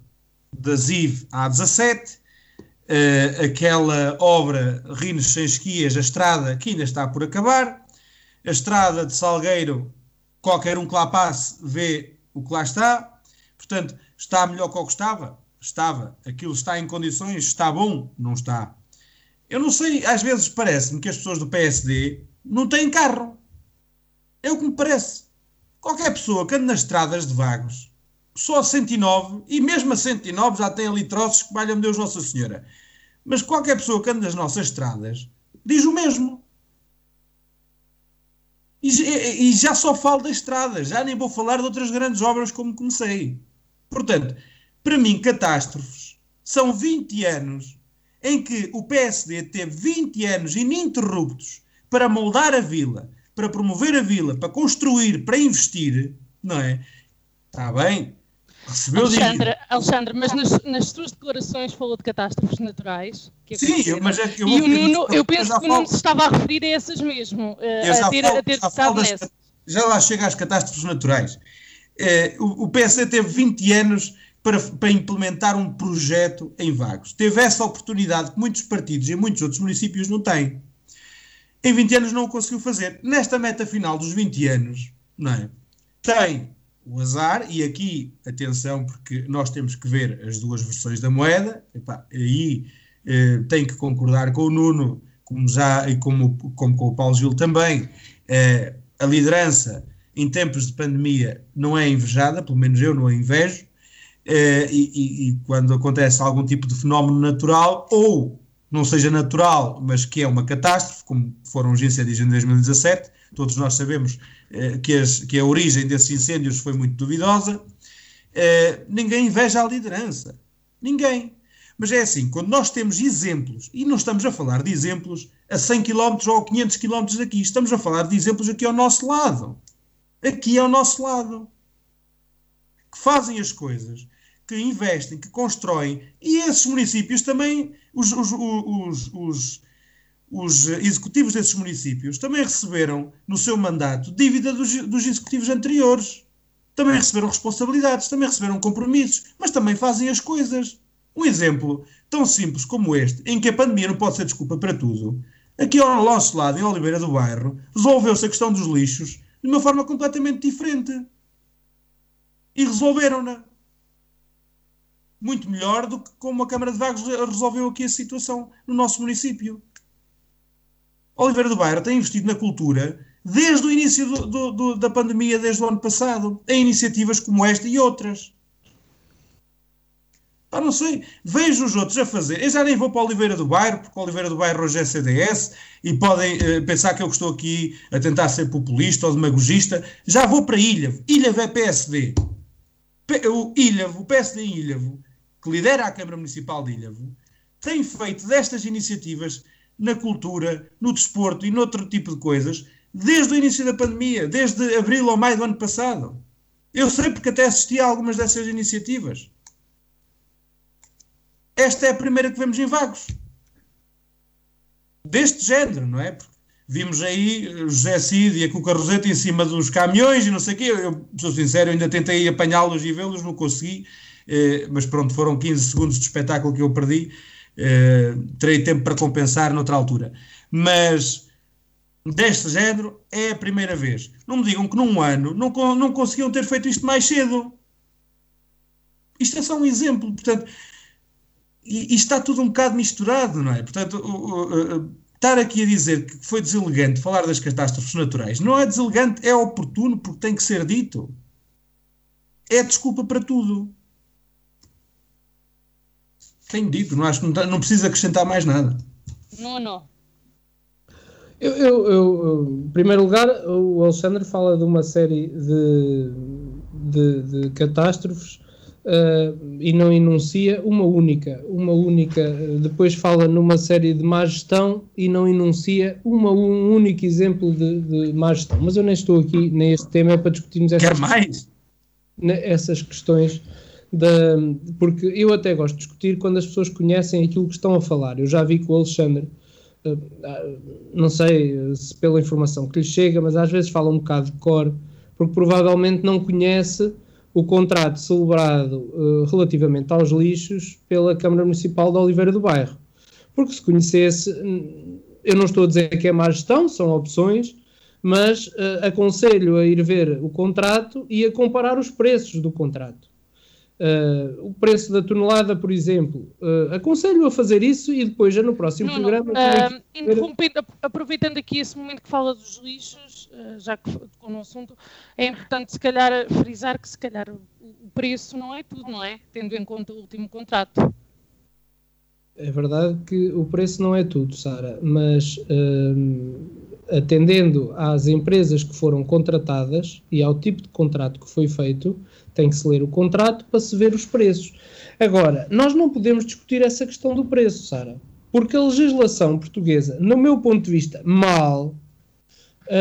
da ZIV à 17 uh, aquela obra Rinos Sem Esquias, a estrada que ainda está por acabar, a estrada de Salgueiro, qualquer um que lá passe vê o que lá está, portanto, está melhor que o que estava? Estava. Aquilo está em condições? Está bom? Não está. Eu não sei, às vezes parece-me que as pessoas do PSD não têm carro. É o que me parece. Qualquer pessoa que ande nas estradas de vagos só 109, e mesmo a 109 já tem ali troços que valham Deus Nossa Senhora. Mas qualquer pessoa que anda nas nossas estradas diz o mesmo. E, e, e já só falo da estrada, já nem vou falar de outras grandes obras como comecei. Portanto, para mim, catástrofes são 20 anos em que o PSD teve 20 anos ininterruptos para moldar a vila, para promover a vila, para construir, para investir, não é? Está bem, Recebeu Alexandre, Alexandre, mas nas, nas suas declarações falou de catástrofes naturais. Que Sim, eu, mas é que eu E o Nuno, eu penso que o Nuno se estava a referir a essas mesmo, eh, a ter, falo, a ter estado nessa. Já lá chega às catástrofes naturais. Eh, o, o PSD teve 20 anos para, para implementar um projeto em Vagos. Teve essa oportunidade que muitos partidos e muitos outros municípios não têm. Em 20 anos não o conseguiu fazer. Nesta meta final dos 20 anos, não é? tem o azar, e aqui, atenção, porque nós temos que ver as duas versões da moeda, Epá, aí eh, tem que concordar com o Nuno, como já, e como, como com o Paulo Gil também, eh, a liderança em tempos de pandemia não é invejada, pelo menos eu não a invejo, eh, e, e, e quando acontece algum tipo de fenómeno natural, ou não seja natural, mas que é uma catástrofe, como foram os incêndios em 2017, todos nós sabemos eh, que, as, que, a origem desses incêndios foi muito duvidosa. Eh, ninguém inveja a liderança. Ninguém. Mas é assim, quando nós temos exemplos, e não estamos a falar de exemplos a 100 km ou 500 km daqui, estamos a falar de exemplos aqui ao nosso lado. Aqui ao nosso lado. Que fazem as coisas, que investem, que constroem, e esses municípios também, os, os, os, os os executivos desses municípios também receberam no seu mandato dívida dos, dos executivos anteriores. Também receberam responsabilidades, também receberam compromissos, mas também fazem as coisas. Um exemplo tão simples como este, em que a pandemia não pode ser desculpa para tudo, aqui ao nosso lado, em Oliveira do Bairro, resolveu-se a questão dos lixos de uma forma completamente diferente. E resolveram-na. Muito melhor do que como a Câmara de Vagos resolveu aqui a situação no nosso município. Oliveira do Bairro tem investido na cultura desde o início do, do, do, da pandemia, desde o ano passado, em iniciativas como esta e outras. Pá, não sei, vejo os outros a fazer. Eu já nem vou para Oliveira do Bairro, porque Oliveira do Bairro hoje é CDS e podem eh, pensar que eu estou aqui a tentar ser populista ou demagogista. Já vou para Ilhavo. Ilhavo é PSD. P o Ilhavo, o PSD em Ilhavo, que lidera a Câmara Municipal de Ilhavo, tem feito destas iniciativas na cultura, no desporto e noutro tipo de coisas, desde o início da pandemia, desde abril ou maio do ano passado. Eu sei porque até assisti a algumas dessas iniciativas. Esta é a primeira que vemos em Vagos. Deste género, não é? Porque vimos aí José Cid e a Cuca Roseta em cima dos caminhões e não sei o quê. Eu sou sincero, ainda tentei apanhá-los e vê-los, não consegui. Eh, mas pronto, foram 15 segundos de espetáculo que eu perdi. Eh, terei tempo para compensar noutra altura. Mas deste género é a primeira vez. Não me digam que num ano não, não conseguiam ter feito isto mais cedo. Isto é só um exemplo. Portanto, e, e está tudo um bocado misturado, não é? Portanto, estar aqui a dizer que foi deselegante falar das catástrofes naturais não é deselegante, é oportuno porque tem que ser dito. É desculpa para tudo. Tenho dito, não acho que não, não precisa acrescentar mais nada. Não, não. Eu, eu, eu, em primeiro lugar, o Alexandre fala de uma série de, de, de catástrofes uh, e não enuncia uma única. Uma única. Depois fala numa série de má gestão e não enuncia uma, um único exemplo de, de má gestão. Mas eu nem estou aqui neste tema, é para discutirmos essas, Quer mais? essas questões da, porque eu até gosto de discutir quando as pessoas conhecem aquilo que estão a falar. Eu já vi que o Alexandre, uh, não sei se pela informação que lhe chega, mas às vezes fala um bocado de cor, porque provavelmente não conhece o contrato celebrado uh, relativamente aos lixos pela Câmara Municipal de Oliveira do Bairro. Porque se conhecesse, eu não estou a dizer que é má gestão, são opções, mas uh, aconselho a ir ver o contrato e a comparar os preços do contrato. Uh, o preço da tonelada, por exemplo. Uh, aconselho a fazer isso e depois, já no próximo não, programa. Não, uh, interrompendo, aproveitando aqui esse momento que fala dos lixos, já que tocou no assunto, é importante, se calhar, frisar que, se calhar, o preço não é tudo, não é? Tendo em conta o último contrato. É verdade que o preço não é tudo, Sara, mas atendendo às empresas que foram contratadas e ao tipo de contrato que foi feito, tem que se ler o contrato para se ver os preços. Agora, nós não podemos discutir essa questão do preço, Sara, porque a legislação portuguesa, no meu ponto de vista, mal, uh,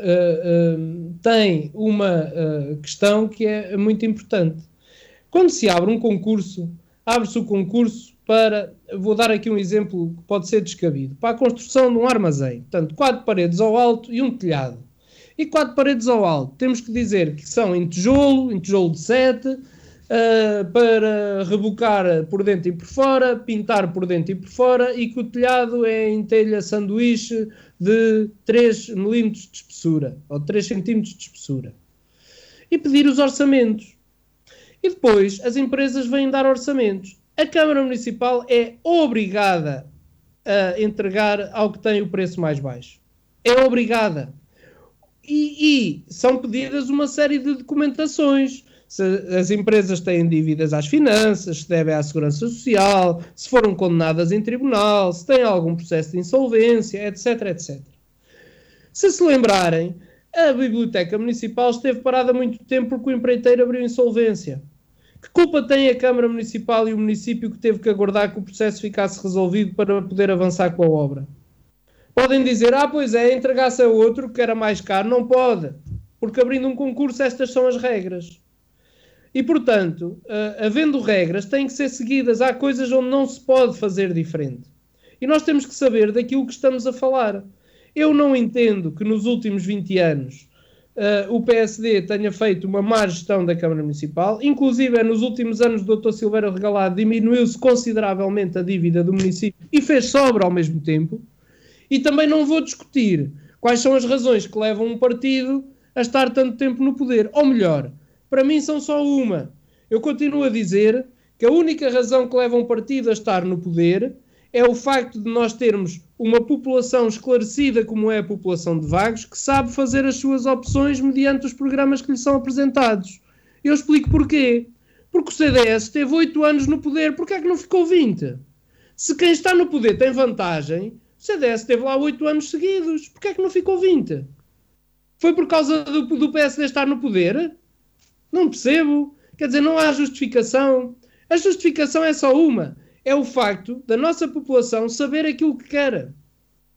uh, uh, tem uma questão que é muito importante. Quando se abre um concurso, abre-se o concurso para, vou dar aqui um exemplo que pode ser descabido, para a construção de um armazém. Portanto, quatro paredes ao alto e um telhado e quatro paredes ao alto. Temos que dizer que são em tijolo, em tijolo de sete, uh, para rebocar por dentro e por fora, pintar por dentro e por fora, e que o telhado é em telha sanduíche de 3 milímetros de espessura, ou 3 centímetros de espessura. E pedir os orçamentos. E depois as empresas vêm dar orçamentos. A Câmara Municipal é obrigada a entregar ao que tem o preço mais baixo. É obrigada. E, e, são pedidas uma série de documentações. Se as empresas têm dívidas às finanças, se devem à segurança social, se foram condenadas em tribunal, se têm algum processo de insolvência, etc, etc. Se se lembrarem, a Biblioteca Municipal esteve parada muito tempo porque o empreiteiro abriu insolvência. Que culpa tem a Câmara Municipal e o município que teve que aguardar que o processo ficasse resolvido para poder avançar com a obra? Podem dizer, ah, pois é, entregar-se a outro que era mais caro. Não pode, porque abrindo um concurso estas são as regras. E, portanto, uh, havendo regras, têm que ser seguidas. Há coisas onde não se pode fazer diferente. E nós temos que saber daquilo que estamos a falar. Eu não entendo que nos últimos 20 anos uh, o PSD tenha feito uma má gestão da Câmara Municipal. Inclusive, nos últimos anos do Dr. Silveira Regalado diminuiu-se consideravelmente a dívida do município e fez sobra ao mesmo tempo. E também não vou discutir quais são as razões que levam um partido a estar tanto tempo no poder. Ou melhor, para mim são só uma. Eu continuo a dizer que a única razão que leva um partido a estar no poder é o facto de nós termos uma população esclarecida como é a população de Vagos, que sabe fazer as suas opções mediante os programas que lhe são apresentados. Eu explico porquê. Porque o CDS teve 8 anos no poder, porquê é que não ficou 20? Se quem está no poder tem vantagem, o CDS esteve lá oito anos seguidos. Porquê é que não ficou 20? Foi por causa do, do PSD estar no poder? Não percebo. Quer dizer, não há justificação. A justificação é só uma. É o facto da nossa população saber aquilo que quer.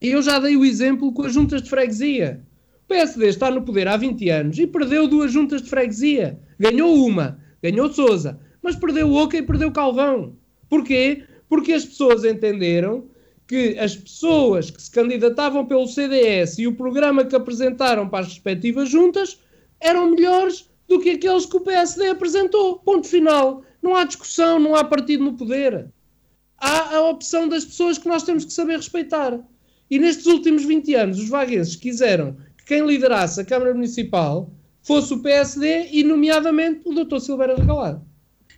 E eu já dei o exemplo com as juntas de freguesia. PSD está no poder há 20 anos e perdeu duas juntas de freguesia. Ganhou uma, ganhou Sousa, mas perdeu Oca e perdeu Calvão. Porquê? Porque as pessoas entenderam que as pessoas que se candidatavam pelo CDS e o programa que apresentaram para as respectivas juntas eram melhores do que aqueles que o PSD apresentou. Ponto final. Não há discussão, não há partido no poder. Há a opção das pessoas que nós temos que saber respeitar. E nestes últimos 20 anos, os vagueses quiseram que quem liderasse a Câmara Municipal fosse o PSD e, nomeadamente, o Dr. Silveira Regalado.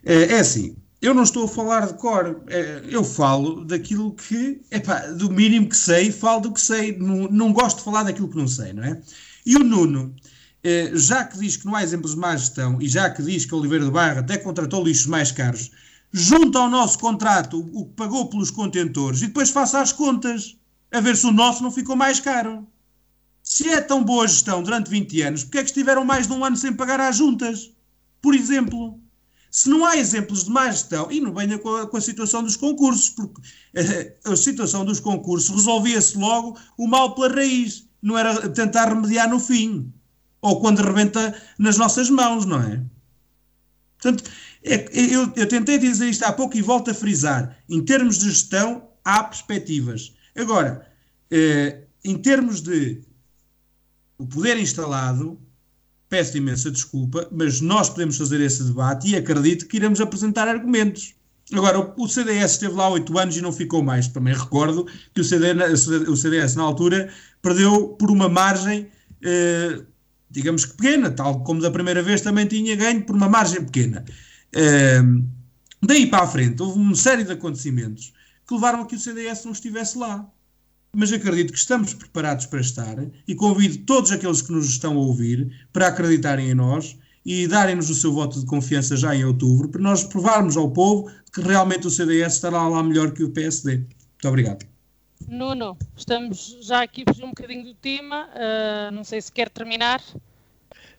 É, é assim, eu não estou a falar de cor, é, eu falo daquilo que, epá, do mínimo que sei, falo do que sei, não, não gosto de falar daquilo que não sei, não é? E o Nuno, é, já que diz que não há exemplos de má gestão e já que diz que Oliveira de Barra até contratou lixos mais caros, junta ao nosso contrato o que pagou pelos contentores e depois faça as contas a ver se o nosso não ficou mais caro. Se é tão boa gestão durante 20 anos, porque é que estiveram mais de um ano sem pagar às juntas? Por exemplo. Se não há exemplos de má gestão, e não venha com a, com a situação dos concursos, porque eh, a situação dos concursos resolvia-se logo o mal pela raiz, não era tentar remediar no fim, ou quando rebenta nas nossas mãos, não é? Portanto, eu, eu tentei dizer isto há pouco e volto a frisar: em termos de gestão, há perspectivas. Agora, eh, em termos de o poder instalado, peço imensa desculpa, mas nós podemos fazer esse debate e acredito que iremos apresentar argumentos. Agora, o CDS esteve lá oito anos e não ficou mais. Também recordo que o CDS, o CDS na altura perdeu por uma margem, eh, digamos que pequena, tal como da primeira vez também tinha ganho por uma margem pequena. Daí para a frente, houve uma série de acontecimentos que levaram a que o CDS não estivesse lá. Mas acredito que estamos preparados para estar e convido todos aqueles que nos estão a ouvir para acreditarem em nós e darem-nos o seu voto de confiança já em outubro, para nós provarmos ao povo que realmente o CDS estará lá melhor que o PSD. Muito obrigado. Nuno, estamos já aqui a fugir um bocadinho do tema, uh, não sei se quer terminar.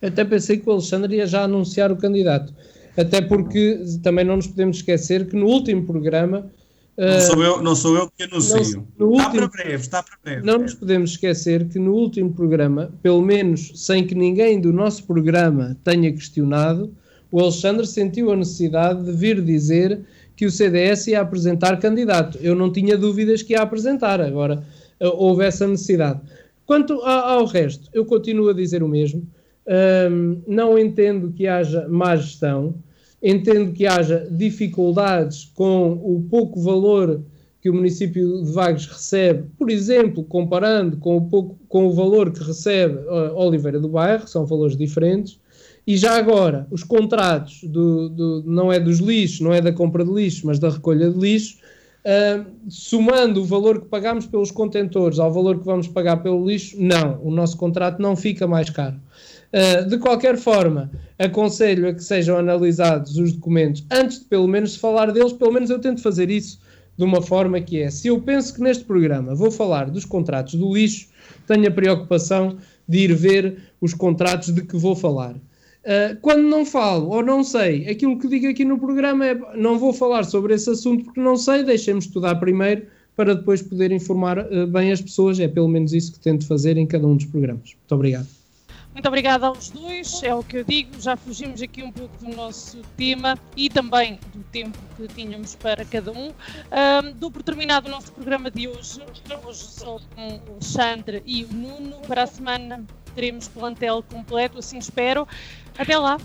Até pensei que o Alexandre ia já anunciar o candidato. Até porque também não nos podemos esquecer que no último programa não sou eu, não sou eu que anuncio. Não, está último, para breve, está para breve. Não nos podemos esquecer que no último programa, pelo menos sem que ninguém do nosso programa tenha questionado, o Alexandre sentiu a necessidade de vir dizer que o CDS ia apresentar candidato. Eu não tinha dúvidas que ia apresentar, agora eh, houve essa necessidade. Quanto ao resto, eu continuo a dizer o mesmo. Um, não entendo que haja má gestão. Entendo que haja dificuldades com o pouco valor que o município de Vagos recebe, por exemplo, comparando com o, pouco, com o valor que recebe uh, Oliveira do Bairro, são valores diferentes, e já agora, os contratos, do, do, não é dos lixos, não é da compra de lixo, mas da recolha de lixo, uh, somando o valor que pagamos pelos contentores ao valor que vamos pagar pelo lixo, não, o nosso contrato não fica mais caro. Uh, de qualquer forma, aconselho a que sejam analisados os documentos antes de pelo menos falar deles, pelo menos eu tento fazer isso de uma forma que é, se eu penso que neste programa vou falar dos contratos do lixo, tenho a preocupação de ir ver os contratos de que vou falar. Uh, quando não falo ou não sei, aquilo que digo aqui no programa é não vou falar sobre esse assunto porque não sei, deixem-me estudar primeiro para depois poder informar uh, bem as pessoas. É pelo menos isso que tento fazer em cada um dos programas. Muito obrigado. Muito obrigada aos dois, é o que eu digo, já fugimos aqui um pouco do nosso tema e também do tempo que tínhamos para cada um. um dou por terminado o nosso programa de hoje, hoje só com o Alexandre e o Nuno. Para a semana teremos plantel completo, assim espero. Até lá!